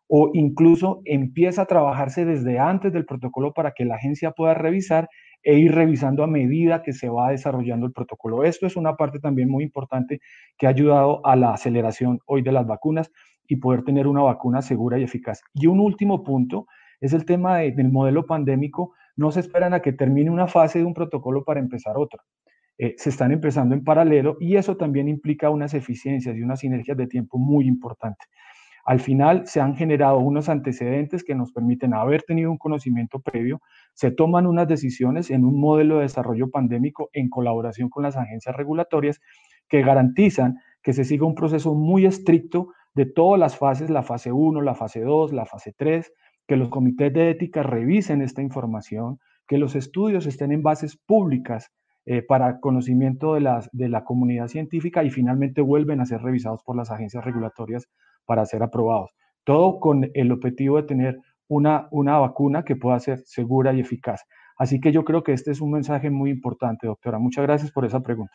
o incluso empieza a trabajarse desde antes del protocolo para que la agencia pueda revisar e ir revisando a medida que se va desarrollando el protocolo. Esto es una parte también muy importante que ha ayudado a la aceleración hoy de las vacunas y poder tener una vacuna segura y eficaz. Y un último punto es el tema del modelo pandémico. No se esperan a que termine una fase de un protocolo para empezar otra. eh, se están empezando en paralelo y eso también implica unas eficiencias y unas sinergias de tiempo muy importantes. Al final se han generado unos antecedentes que nos permiten haber tenido un conocimiento previo, se toman unas decisiones en un modelo de desarrollo pandémico en colaboración con las agencias regulatorias que garantizan que se siga un proceso muy estricto de todas las fases, la fase 1, la fase 2, la fase 3, que los comités de ética revisen esta información, que los estudios estén en bases públicas eh, para conocimiento de, las, de la comunidad científica y finalmente vuelven a ser revisados por las agencias regulatorias para ser aprobados. Todo con el objetivo de tener una, una vacuna que pueda ser segura y eficaz. Así que yo creo que este es un mensaje muy importante, doctora. Muchas gracias por esa pregunta.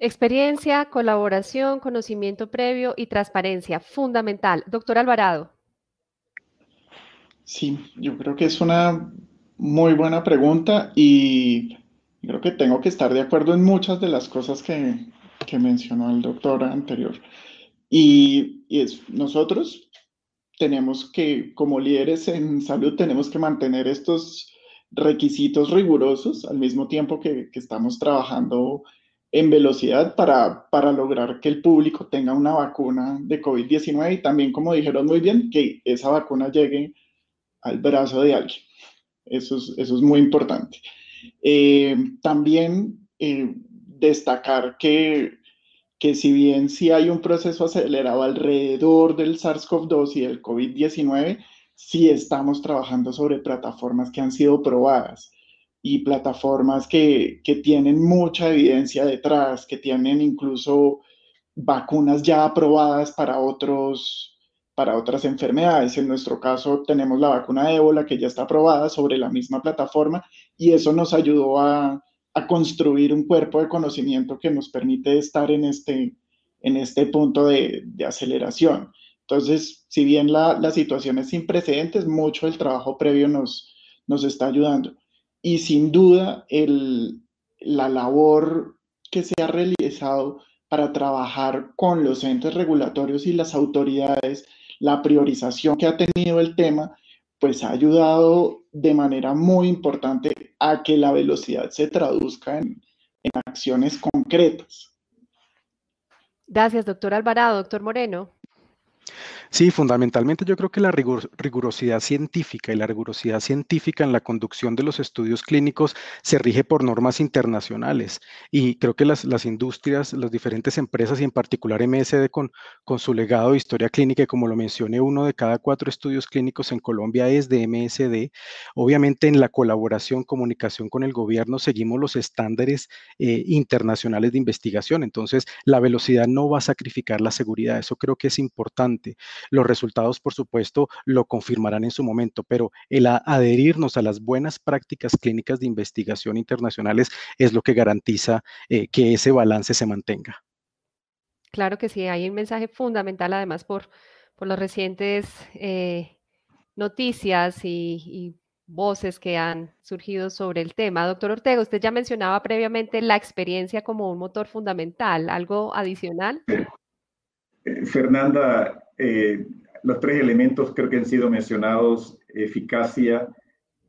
Experiencia, colaboración, conocimiento previo y transparencia, fundamental. Doctor Alvarado. Sí, yo creo que es una muy buena pregunta y creo que tengo que estar de acuerdo en muchas de las cosas que, mencionó el doctor anterior. Y, es, nosotros tenemos que, como líderes en salud, tenemos que mantener estos requisitos rigurosos al mismo tiempo que, estamos trabajando en velocidad para, para lograr que el público tenga una vacuna de COVID-19 y también, como dijeron muy bien, que esa vacuna llegue al brazo de alguien. Eso es, eso es muy importante. Eh, también eh, destacar que, que si bien sí hay un proceso acelerado alrededor del SARS-CoV-2 y del COVID-19, sí estamos trabajando sobre plataformas que han sido probadas y plataformas que, que, tienen mucha evidencia detrás, que tienen incluso vacunas ya aprobadas para otros, para otras enfermedades. En nuestro caso tenemos la vacuna de ébola que ya está aprobada sobre la misma plataforma y eso nos ayudó a, construir un cuerpo de conocimiento que nos permite estar en este, en este punto de, aceleración. Entonces, si bien la, la, situación es sin precedentes, mucho del trabajo previo nos, nos está ayudando. Y sin duda, el, la labor que se ha realizado para trabajar con los entes regulatorios y las autoridades la priorización que ha tenido el tema, pues ha ayudado de manera muy importante a que la velocidad se traduzca en, acciones concretas. Gracias, doctor Alvarado. Doctor Moreno. Sí, fundamentalmente yo creo que la rigurosidad científica y la rigurosidad científica en la conducción de los estudios clínicos se rige por normas internacionales y creo que las, industrias, las diferentes empresas y en particular MSD con, con su legado de historia clínica, y como lo mencioné, uno de cada cuatro estudios clínicos en Colombia es de MSD. Obviamente en la colaboración, comunicación con el gobierno seguimos los estándares eh, internacionales de investigación, entonces la velocidad no va a sacrificar la seguridad, eso creo que es importante. Los resultados, por supuesto, lo confirmarán en su momento, pero el adherirnos a las buenas prácticas clínicas de investigación internacionales es lo que garantiza eh, que ese balance se mantenga. Claro que sí, hay un mensaje fundamental además por, por las recientes eh, noticias y, y, voces que han surgido sobre el tema. Doctor Ortega, usted ya mencionaba previamente la experiencia como un motor fundamental. ¿Algo adicional? Fernanda, eh, los tres elementos creo que han sido mencionados, eficacia,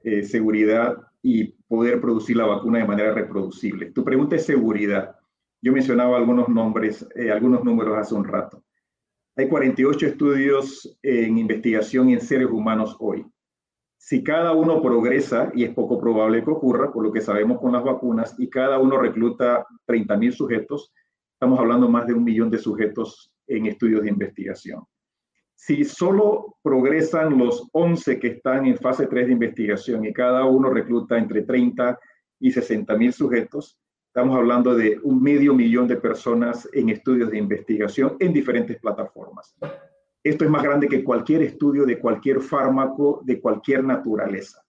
eh, seguridad y poder producir la vacuna de manera reproducible. Tu pregunta es seguridad. Yo mencionaba algunos nombres, eh, algunos números hace un rato. Hay 48 estudios en investigación en seres humanos hoy. Si cada uno progresa, y es poco probable que ocurra, por lo que sabemos con las vacunas, y cada uno recluta 30.000 sujetos, estamos hablando más de un millón de sujetos en estudios de investigación. Si solo progresan los 11 que están en fase 3 de investigación y cada uno recluta entre 30 y 60 mil sujetos, estamos hablando de un medio millón de personas en estudios de investigación en diferentes plataformas. Esto es más grande que cualquier estudio de cualquier fármaco de cualquier naturaleza.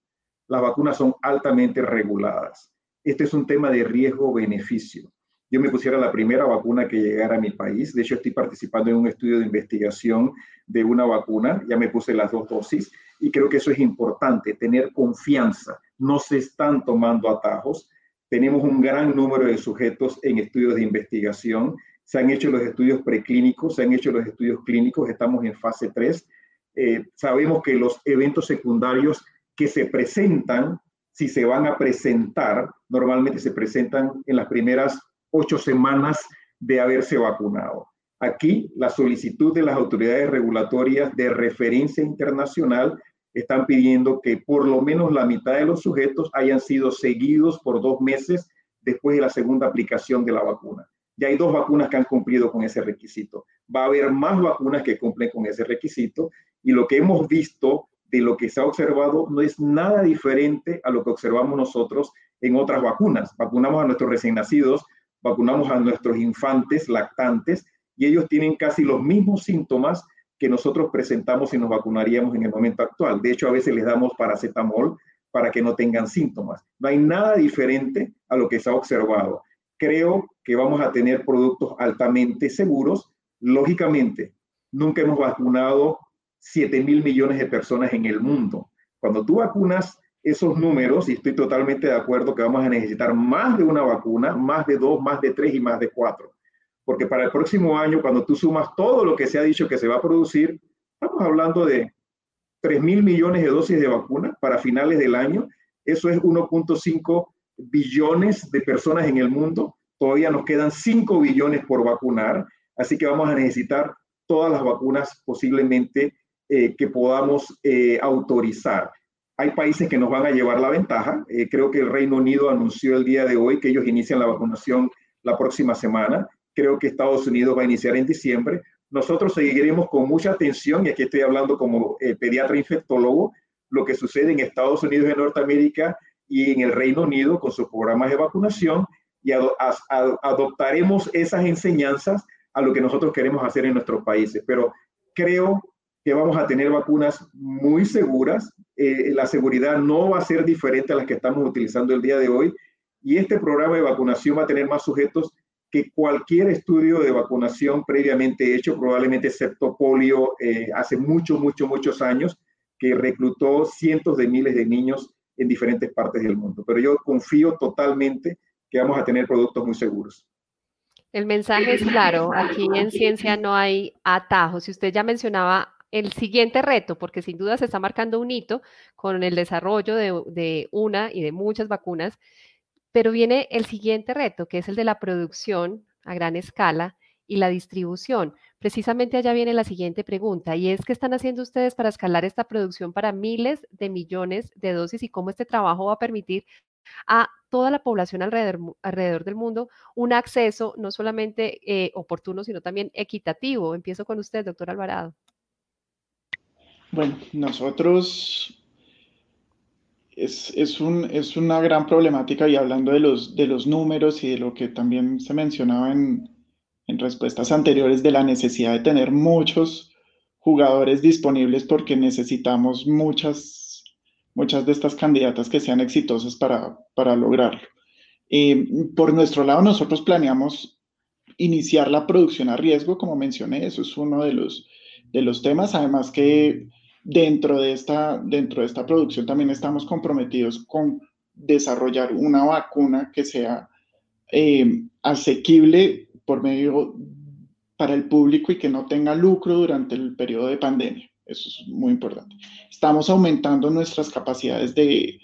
Las vacunas son altamente reguladas. Este es un tema de riesgo-beneficio yo me pusiera la primera vacuna que llegara a mi país. De hecho, estoy participando en un estudio de investigación de una vacuna. Ya me puse las dos dosis y creo que eso es importante, tener confianza. No se están tomando atajos. Tenemos un gran número de sujetos en estudios de investigación. Se han hecho los estudios preclínicos, se han hecho los estudios clínicos, estamos en fase 3. Eh, sabemos que los eventos secundarios que se presentan si se van a presentar, normalmente se presentan en las primeras ocho semanas de haberse vacunado. Aquí, la solicitud de las autoridades regulatorias de referencia internacional están pidiendo que por lo menos la mitad de los sujetos hayan sido seguidos por dos meses después de la segunda aplicación de la vacuna. Ya hay dos vacunas que han cumplido con ese requisito. Va a haber más vacunas que cumplen con ese requisito y lo que hemos visto de lo que se ha observado no es nada diferente a lo que observamos nosotros en otras vacunas. Vacunamos a nuestros recién nacidos, vacunamos a nuestros infantes lactantes y ellos tienen casi los mismos síntomas que nosotros presentamos si nos vacunaríamos en el momento actual. De hecho, a veces les damos paracetamol para que no tengan síntomas. No hay nada diferente a lo que se ha observado. Creo que vamos a tener productos altamente seguros. Lógicamente, nunca hemos vacunado 7 mil millones de personas en el mundo. Cuando tú vacunas esos números, y estoy totalmente de acuerdo que vamos a necesitar más de una vacuna, más de dos, más de tres y más de cuatro porque para el próximo año, cuando tú sumas todo lo que se ha dicho que se va a producir, estamos hablando de 3 mil millones de dosis de vacuna para finales del año. Eso es 1.5 billones de personas en el mundo. Todavía nos quedan 5 billones por vacunar, así que vamos a necesitar todas las vacunas posiblemente eh, que podamos eh, autorizar. Hay países que nos van a llevar la ventaja. Eh, creo que el Reino Unido anunció el día de hoy que ellos inician la vacunación la próxima semana creo que Estados Unidos va a iniciar en diciembre. Nosotros seguiremos con mucha atención, y aquí estoy hablando como eh, pediatra infectólogo, lo que sucede en Estados Unidos de Norteamérica y en el Reino Unido con sus programas de vacunación y adoptaremos esas enseñanzas a lo que nosotros queremos hacer en nuestros países. Pero creo que vamos a tener vacunas muy seguras. Eh, la seguridad no va a ser diferente a las que estamos utilizando el día de hoy. Y este programa de vacunación va a tener más sujetos que cualquier estudio de vacunación previamente hecho, probablemente excepto polio, eh, hace muchos, muchos, muchos años, que reclutó cientos de miles de niños en diferentes partes del mundo. Pero yo confío totalmente que vamos a tener productos muy seguros. El mensaje es claro, aquí en ciencia no hay atajos. Si usted ya mencionaba el siguiente reto, porque sin duda se está marcando un hito con el desarrollo de, una y de muchas vacunas, pero viene el siguiente reto, que es el de la producción a gran escala y la distribución. Precisamente allá viene la siguiente pregunta, y es qué están haciendo ustedes para escalar esta producción para miles de millones de dosis y cómo este trabajo va a permitir a toda la población alrededor, del mundo un acceso no solamente eh, oportuno, sino también equitativo. Empiezo con usted, doctor Alvarado. Bueno, nosotros es, es, un, es, una gran problemática y hablando de los, de los números y de lo que también se mencionaba en, en respuestas anteriores de la necesidad de tener muchos jugadores disponibles porque necesitamos muchas, muchas de estas candidatas que sean exitosas para, para lograrlo. Eh, por nuestro lado, nosotros planeamos iniciar la producción a riesgo, como mencioné, eso es uno de los, de los temas, además que Dentro de, esta, dentro de esta producción también estamos comprometidos con desarrollar una vacuna que sea eh, asequible por medio para el público y que no tenga lucro durante el periodo de pandemia. Eso es muy importante. Estamos aumentando nuestras capacidades de,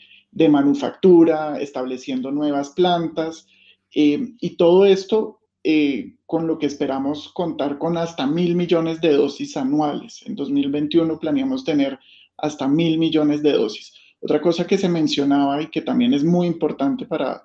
manufactura, estableciendo nuevas plantas eh, y todo esto eh, con lo que esperamos contar con hasta mil millones de dosis anuales. En 2021 planeamos tener hasta mil millones de dosis. Otra cosa que se mencionaba y que también es muy importante para,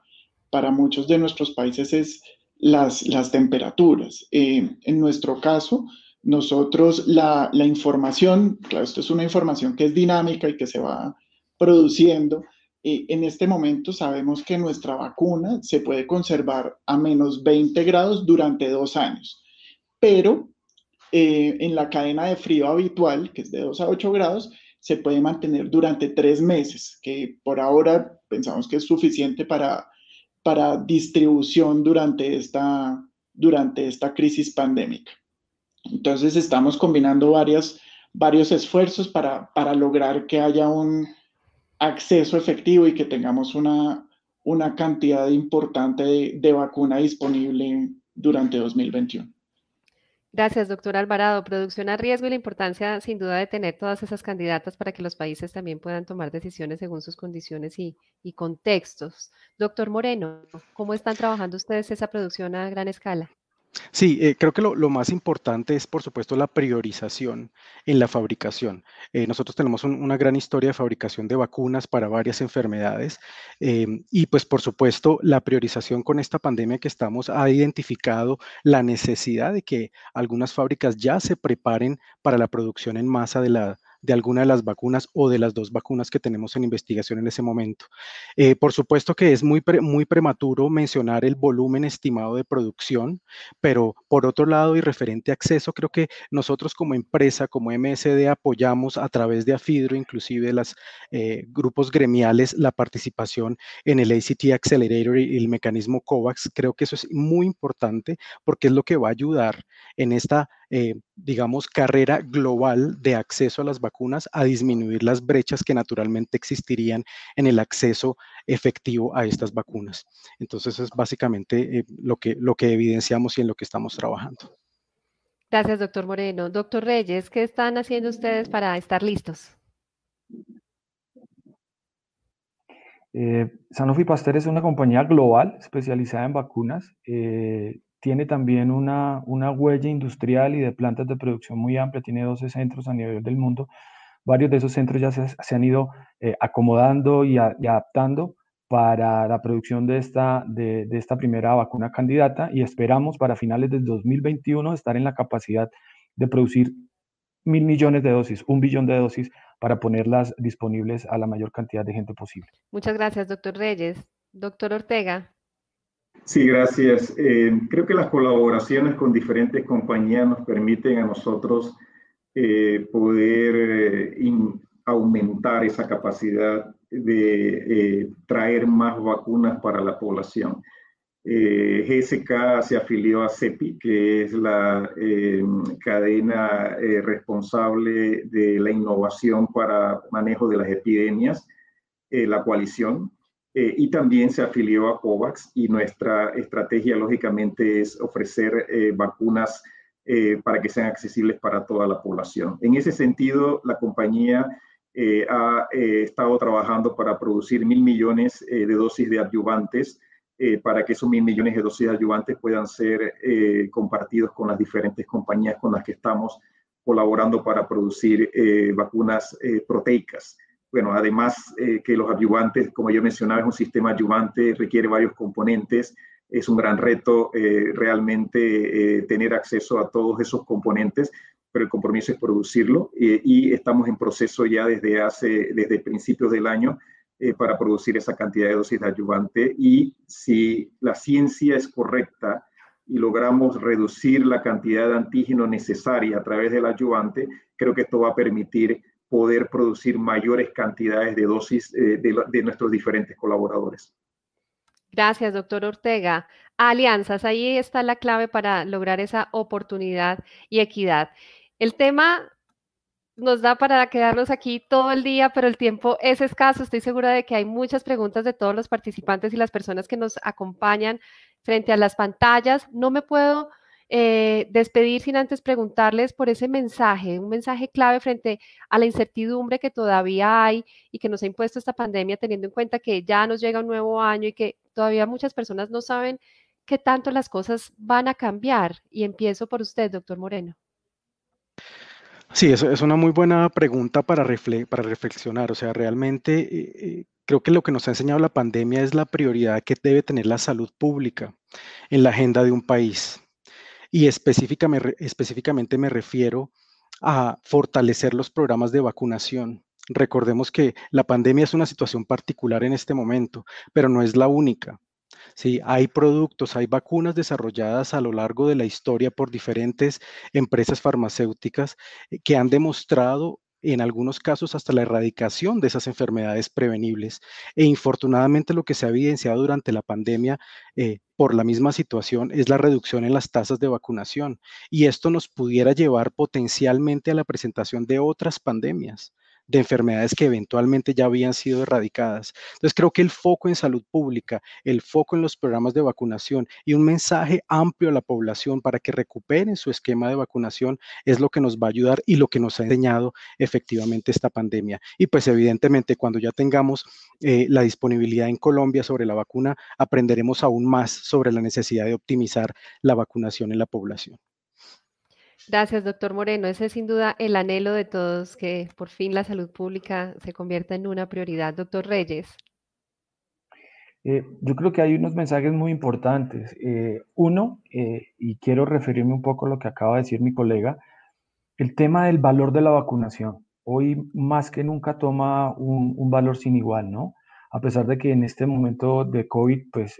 para muchos de nuestros países es las, las temperaturas. Eh, en nuestro caso, nosotros la, la información, claro, esto es una información que es dinámica y que se va produciendo, en este momento sabemos que nuestra vacuna se puede conservar a menos 20 grados durante dos años, pero eh, en la cadena de frío habitual, que es de 2 a 8 grados, se puede mantener durante tres meses, que por ahora pensamos que es suficiente para, para distribución durante esta, durante esta crisis pandémica. Entonces estamos combinando varias, varios esfuerzos para, para lograr que haya un, acceso efectivo y que tengamos una, una cantidad importante de, vacuna disponible durante 2021. Gracias, doctor Alvarado. Producción a riesgo y la importancia, sin duda, de tener todas esas candidatas para que los países también puedan tomar decisiones según sus condiciones y, y contextos. Doctor Moreno, ¿cómo están trabajando ustedes esa producción a gran escala? Sí, eh, creo que lo, más importante es, por supuesto, la priorización en la fabricación. Eh, nosotros tenemos una gran historia de fabricación de vacunas para varias enfermedades em, y, pues, por supuesto, la priorización con esta pandemia que estamos ha identificado la necesidad de que algunas fábricas ya se preparen para la producción en masa de la, de alguna de las vacunas o de las dos vacunas que tenemos en investigación en ese momento. Eh, por supuesto que es muy, muy prematuro mencionar el volumen estimado de producción, pero por otro lado y referente a acceso, creo que nosotros como empresa, como MSD, apoyamos a través de AFIDRO, inclusive los eh, grupos gremiales, la participación en el ACT Accelerator y el mecanismo COVAX. Creo que eso es muy importante porque es lo que va a ayudar en esta eh, digamos, carrera global de acceso a las vacunas a disminuir las brechas que naturalmente existirían en el acceso efectivo a estas vacunas. Entonces, es básicamente eh, lo, que, lo que evidenciamos y en lo que estamos trabajando. Gracias, doctor Moreno. Doctor Reyes, ¿qué están haciendo ustedes para estar listos? Eh, Sanofi Pasteur es una compañía global especializada en vacunas. Eh, tiene también una, huella industrial y de plantas de producción muy amplia, tiene 12 centros a nivel del mundo. Varios de esos centros ya se, han ido eh, acomodando y, adaptando para la producción de esta, de, esta primera vacuna candidata y esperamos para finales del 2021 estar en la capacidad de producir mil millones de dosis, un billón de dosis para ponerlas disponibles a la mayor cantidad de gente posible. Muchas gracias, doctor Reyes. Doctor Ortega. Sí, gracias. Eh, creo que las colaboraciones con diferentes compañías nos permiten a nosotros eh, poder eh, aumentar esa capacidad de traer más vacunas para la población. GSK se afilió a CEPI, que es la cadena responsable de la innovación para manejo de las epidemias, la coalición, eh, y también se afilió a COVAX y nuestra estrategia lógicamente es ofrecer eh, vacunas eh, para que sean accesibles para toda la población. En ese sentido, la compañía ha estado trabajando para producir mil millones de dosis de adyuvantes para que esos mil millones de dosis de adyuvantes puedan ser compartidos con las diferentes compañías con las que estamos colaborando para producir vacunas proteicas bueno, además eh, que los adyuvantes, como yo mencionaba, es un sistema adyuvante, requiere varios componentes, es un gran reto eh, realmente eh, tener acceso a todos esos componentes, pero el compromiso es producirlo y estamos en proceso ya desde hace, desde principios del año para producir esa cantidad de dosis de adyuvante. Y si la ciencia es correcta y logramos reducir la cantidad de antígeno necesaria a través del adyuvante, creo que esto va a permitir poder producir mayores cantidades de dosis eh, de, nuestros diferentes colaboradores. Gracias, doctor Ortega. Alianzas, ahí está la clave para lograr esa oportunidad y equidad. El tema nos da para quedarnos aquí todo el día, pero el tiempo es escaso. Estoy segura de que hay muchas preguntas de todos los participantes y las personas que nos acompañan frente a las pantallas. No me puedo eh, despedir sin antes preguntarles por ese mensaje, un mensaje clave frente a la incertidumbre que todavía hay y que nos ha impuesto esta pandemia, teniendo en cuenta que ya nos llega un nuevo año y que todavía muchas personas no saben qué tanto las cosas van a cambiar. Y empiezo por usted, doctor Moreno. Sí, eso es una muy buena pregunta para, para reflexionar. O sea, realmente eh, eh, creo que lo que nos ha enseñado la pandemia es la prioridad que debe tener la salud pública en la agenda de un país. Y específicamente, me refiero a fortalecer los programas de vacunación. Recordemos que la pandemia es una situación particular en este momento, pero no es la única. Sí, hay productos, hay vacunas desarrolladas a lo largo de la historia por diferentes empresas farmacéuticas eh, que han demostrado en algunos casos hasta la erradicación de esas enfermedades prevenibles. E infortunadamente lo que se ha evidenciado durante la pandemia eh, por la misma situación es la reducción en las tasas de vacunación. Y esto nos pudiera llevar potencialmente a la presentación de otras pandemias. De enfermedades que eventualmente ya habían sido erradicadas. Entonces creo que el foco en salud pública, el foco en los programas de vacunación y un mensaje amplio a la población para que recuperen su esquema de vacunación es lo que nos va a ayudar y lo que nos ha enseñado efectivamente esta pandemia. Y pues evidentemente cuando ya tengamos eh, la disponibilidad en Colombia sobre la vacuna, aprenderemos aún más sobre la necesidad de optimizar la vacunación en la población. Gracias, doctor Moreno. Ese es sin duda el anhelo de todos, que por fin la salud pública se convierta en una prioridad. Doctor Reyes. Eh, yo creo que hay unos mensajes muy importantes. Eh, uno, eh, y quiero referirme un poco a lo que acaba de decir mi colega, el tema del valor de la vacunación. Hoy más que nunca toma un, valor sin igual, ¿no? A pesar de que en este momento de COVID, pues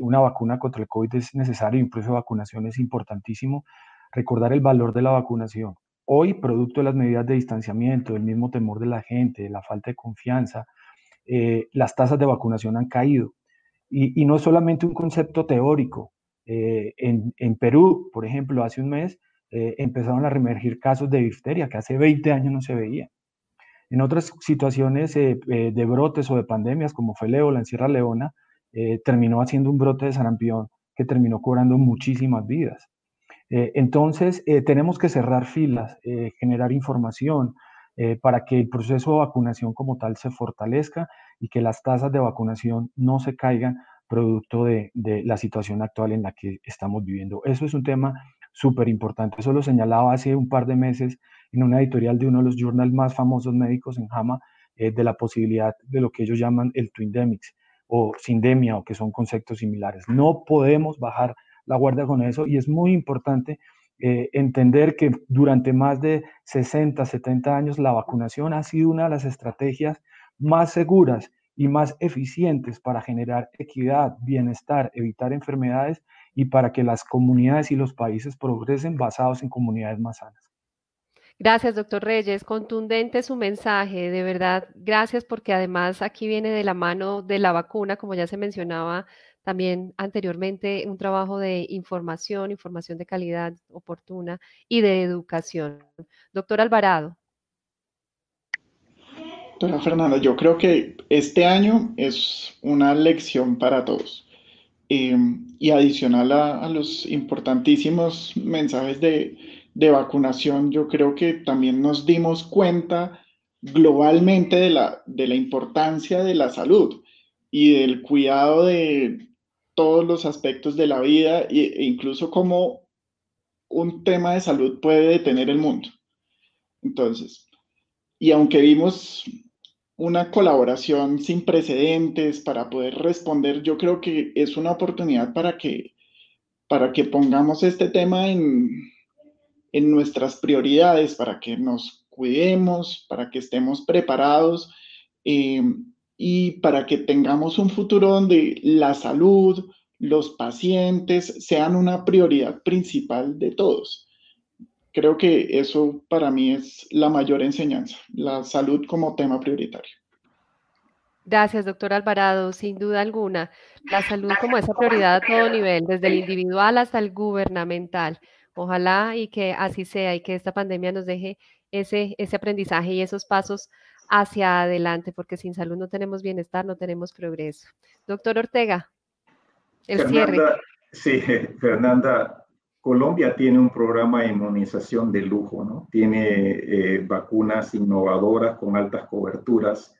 una vacuna contra el COVID es necesario, de vacunación es importantísimo, recordar el valor de la vacunación. Hoy, producto de las medidas de distanciamiento, del mismo temor de la gente, de la falta de confianza, eh, las tasas de vacunación han caído. Y, no es solamente un concepto teórico. Eh, en, Perú, por ejemplo, hace un mes eh, empezaron a reemergir casos de difteria que hace 20 años no se veía. En otras situaciones de brotes o de pandemias, como fue Leo, en Sierra Leona, terminó haciendo un brote de sarampión que terminó cobrando muchísimas vidas. Eh, entonces, eh, tenemos que cerrar filas, eh, generar información para que el proceso de vacunación como tal se fortalezca y que las tasas de vacunación no se caigan producto de, la situación actual en la que estamos viviendo. Eso es un tema súper importante. Eso lo señalaba hace un par de meses en una editorial de uno de los journals más famosos médicos en JAMA de la posibilidad de lo que ellos llaman el twindemics o sindemia o que son conceptos similares. No podemos bajar la guardia con eso y es muy importante eh, entender que durante más de 60, 70 años la vacunación ha sido una de las estrategias más seguras y más eficientes para generar equidad, bienestar, evitar enfermedades y para que las comunidades y los países progresen basados en comunidades más sanas. Gracias, doctor Reyes. Contundente su mensaje, de verdad. Gracias porque además aquí viene de la mano de la vacuna, como ya se mencionaba también anteriormente un trabajo de información, información de calidad oportuna y de educación. Doctor Alvarado. Doctora Fernanda, yo creo que este año es una lección para todos. Em, y adicional a, los importantísimos mensajes de, de, vacunación, yo creo que también nos dimos cuenta globalmente de la, de la importancia de la salud y del cuidado de, todos los aspectos de la vida e incluso cómo un tema de salud puede detener el mundo. Entonces, y aunque vimos una colaboración sin precedentes para poder responder, yo creo que es una oportunidad para que, para que pongamos este tema en, en nuestras prioridades, para que nos cuidemos, para que estemos preparados. Eh, y para que tengamos un futuro donde la salud, los pacientes sean una prioridad principal de todos. Creo que eso para mí es la mayor enseñanza, la salud como tema prioritario. Gracias, doctor Alvarado. Sin duda alguna, la salud como esa prioridad a todo nivel, desde el individual hasta el gubernamental. Ojalá y que así sea y que esta pandemia nos deje ese, ese aprendizaje y esos pasos hacia adelante, porque sin salud no tenemos bienestar, no tenemos progreso. Doctor Ortega, el cierre. Sí, Fernanda, Colombia tiene un programa de inmunización de lujo, ¿no? Tiene eh, vacunas innovadoras con altas coberturas.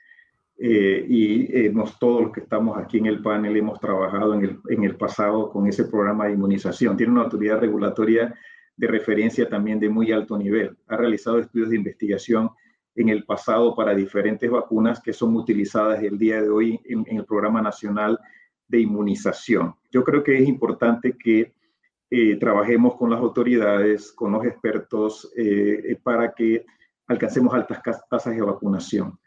Eh, y eh, todos los que estamos aquí en el panel hemos trabajado en el, en el pasado con ese programa de inmunización. Tiene una autoridad regulatoria de referencia también de muy alto nivel. Ha realizado estudios de investigación en el pasado para diferentes vacunas que son utilizadas el día de hoy en, el Programa Nacional de Inmunización. Yo creo que es importante que eh, trabajemos con las autoridades, con los expertos, eh, eh, para que alcancemos altas tasas de vacunación.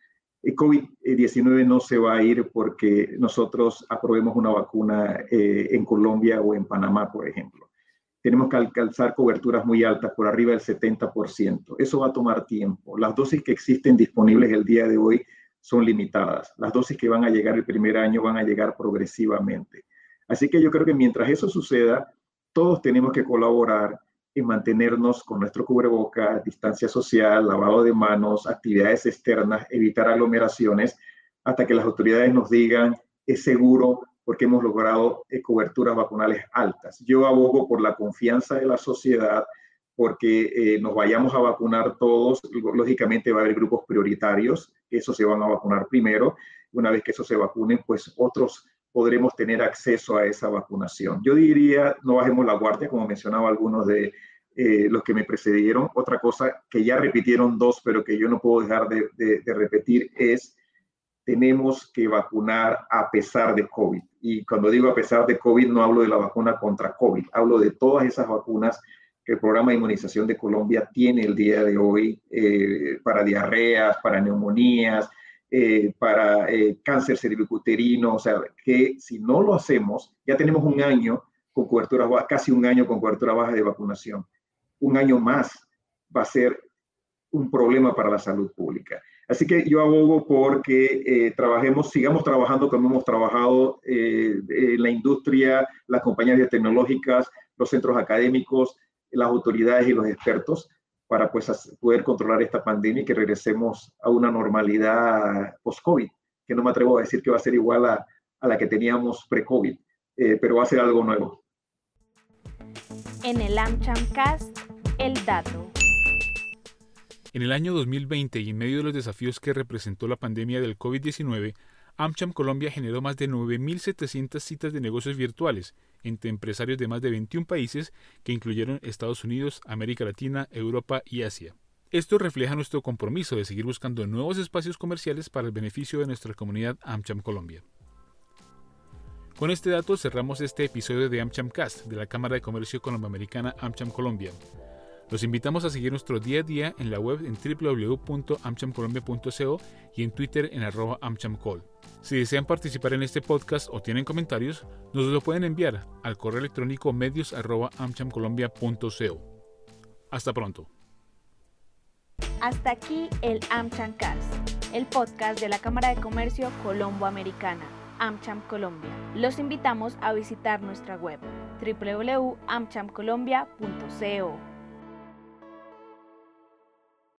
El COVID-19 no se va a ir porque nosotros aprobemos una vacuna en Colombia o en Panamá, por ejemplo tenemos que alcanzar coberturas muy altas, por arriba del 70%. Eso va a tomar tiempo. Las dosis que existen disponibles el día de hoy son limitadas. Las dosis que van a llegar el primer año van a llegar progresivamente. Así que yo creo que mientras eso suceda, todos tenemos que colaborar en mantenernos con nuestro cubreboca, distancia social, lavado de manos, actividades externas, evitar aglomeraciones, hasta que las autoridades nos digan es seguro porque hemos logrado eh, coberturas vacunales altas. Yo abogo por la confianza de la sociedad, porque eh, nos vayamos a vacunar todos. Lógicamente va a haber grupos prioritarios, esos se van a vacunar primero. Una vez que esos se vacunen, pues otros podremos tener acceso a esa vacunación. Yo diría, no bajemos la guardia, como mencionaba algunos de eh, los que me precedieron. Otra cosa que ya repitieron dos, pero que yo no puedo dejar de, de repetir es tenemos que vacunar a pesar de COVID. Y cuando digo a pesar de COVID, no hablo de la vacuna contra COVID, hablo de todas esas vacunas que el programa de inmunización de Colombia tiene el día de hoy eh, para diarreas, para neumonías, eh, para eh, cáncer cervicuterino, o sea, que si no lo hacemos, ya tenemos un año con cobertura baja, casi un año con cobertura baja de vacunación. Un año más va a ser un problema para la salud pública. Así que yo abogo porque eh, trabajemos, sigamos trabajando como hemos trabajado eh, en la industria, las compañías biotecnológicas, los centros académicos, las autoridades y los expertos para pues, poder controlar esta pandemia y que regresemos a una normalidad post-COVID, que no me atrevo a decir que va a ser igual a, la que teníamos pre-COVID, eh, pero va a ser algo nuevo. En el AmChamcast, el dato. En el año 2020 y en medio de los desafíos que representó la pandemia del COVID-19, AmCham Colombia generó más de 9.700 citas de negocios virtuales entre empresarios de más de 21 países que incluyeron Estados Unidos, América Latina, Europa y Asia. Esto refleja nuestro compromiso de seguir buscando nuevos espacios comerciales para el beneficio de nuestra comunidad AmCham Colombia. Con este dato cerramos este episodio de AmCham Cast de la Cámara de Comercio Colomboamericana AmCham Colombia. Los invitamos a seguir nuestro día a día en la web en www.amchamcolombia.co y en Twitter en arroba amchamcol. Si desean participar en este podcast o tienen comentarios, nos lo pueden enviar al correo electrónico medios. Hasta pronto. Hasta aquí el AmChamcast, el podcast de la Cámara de Comercio Colombo-Americana, AmCham Colombia. Los invitamos a visitar nuestra web www.amchamcolombia.co.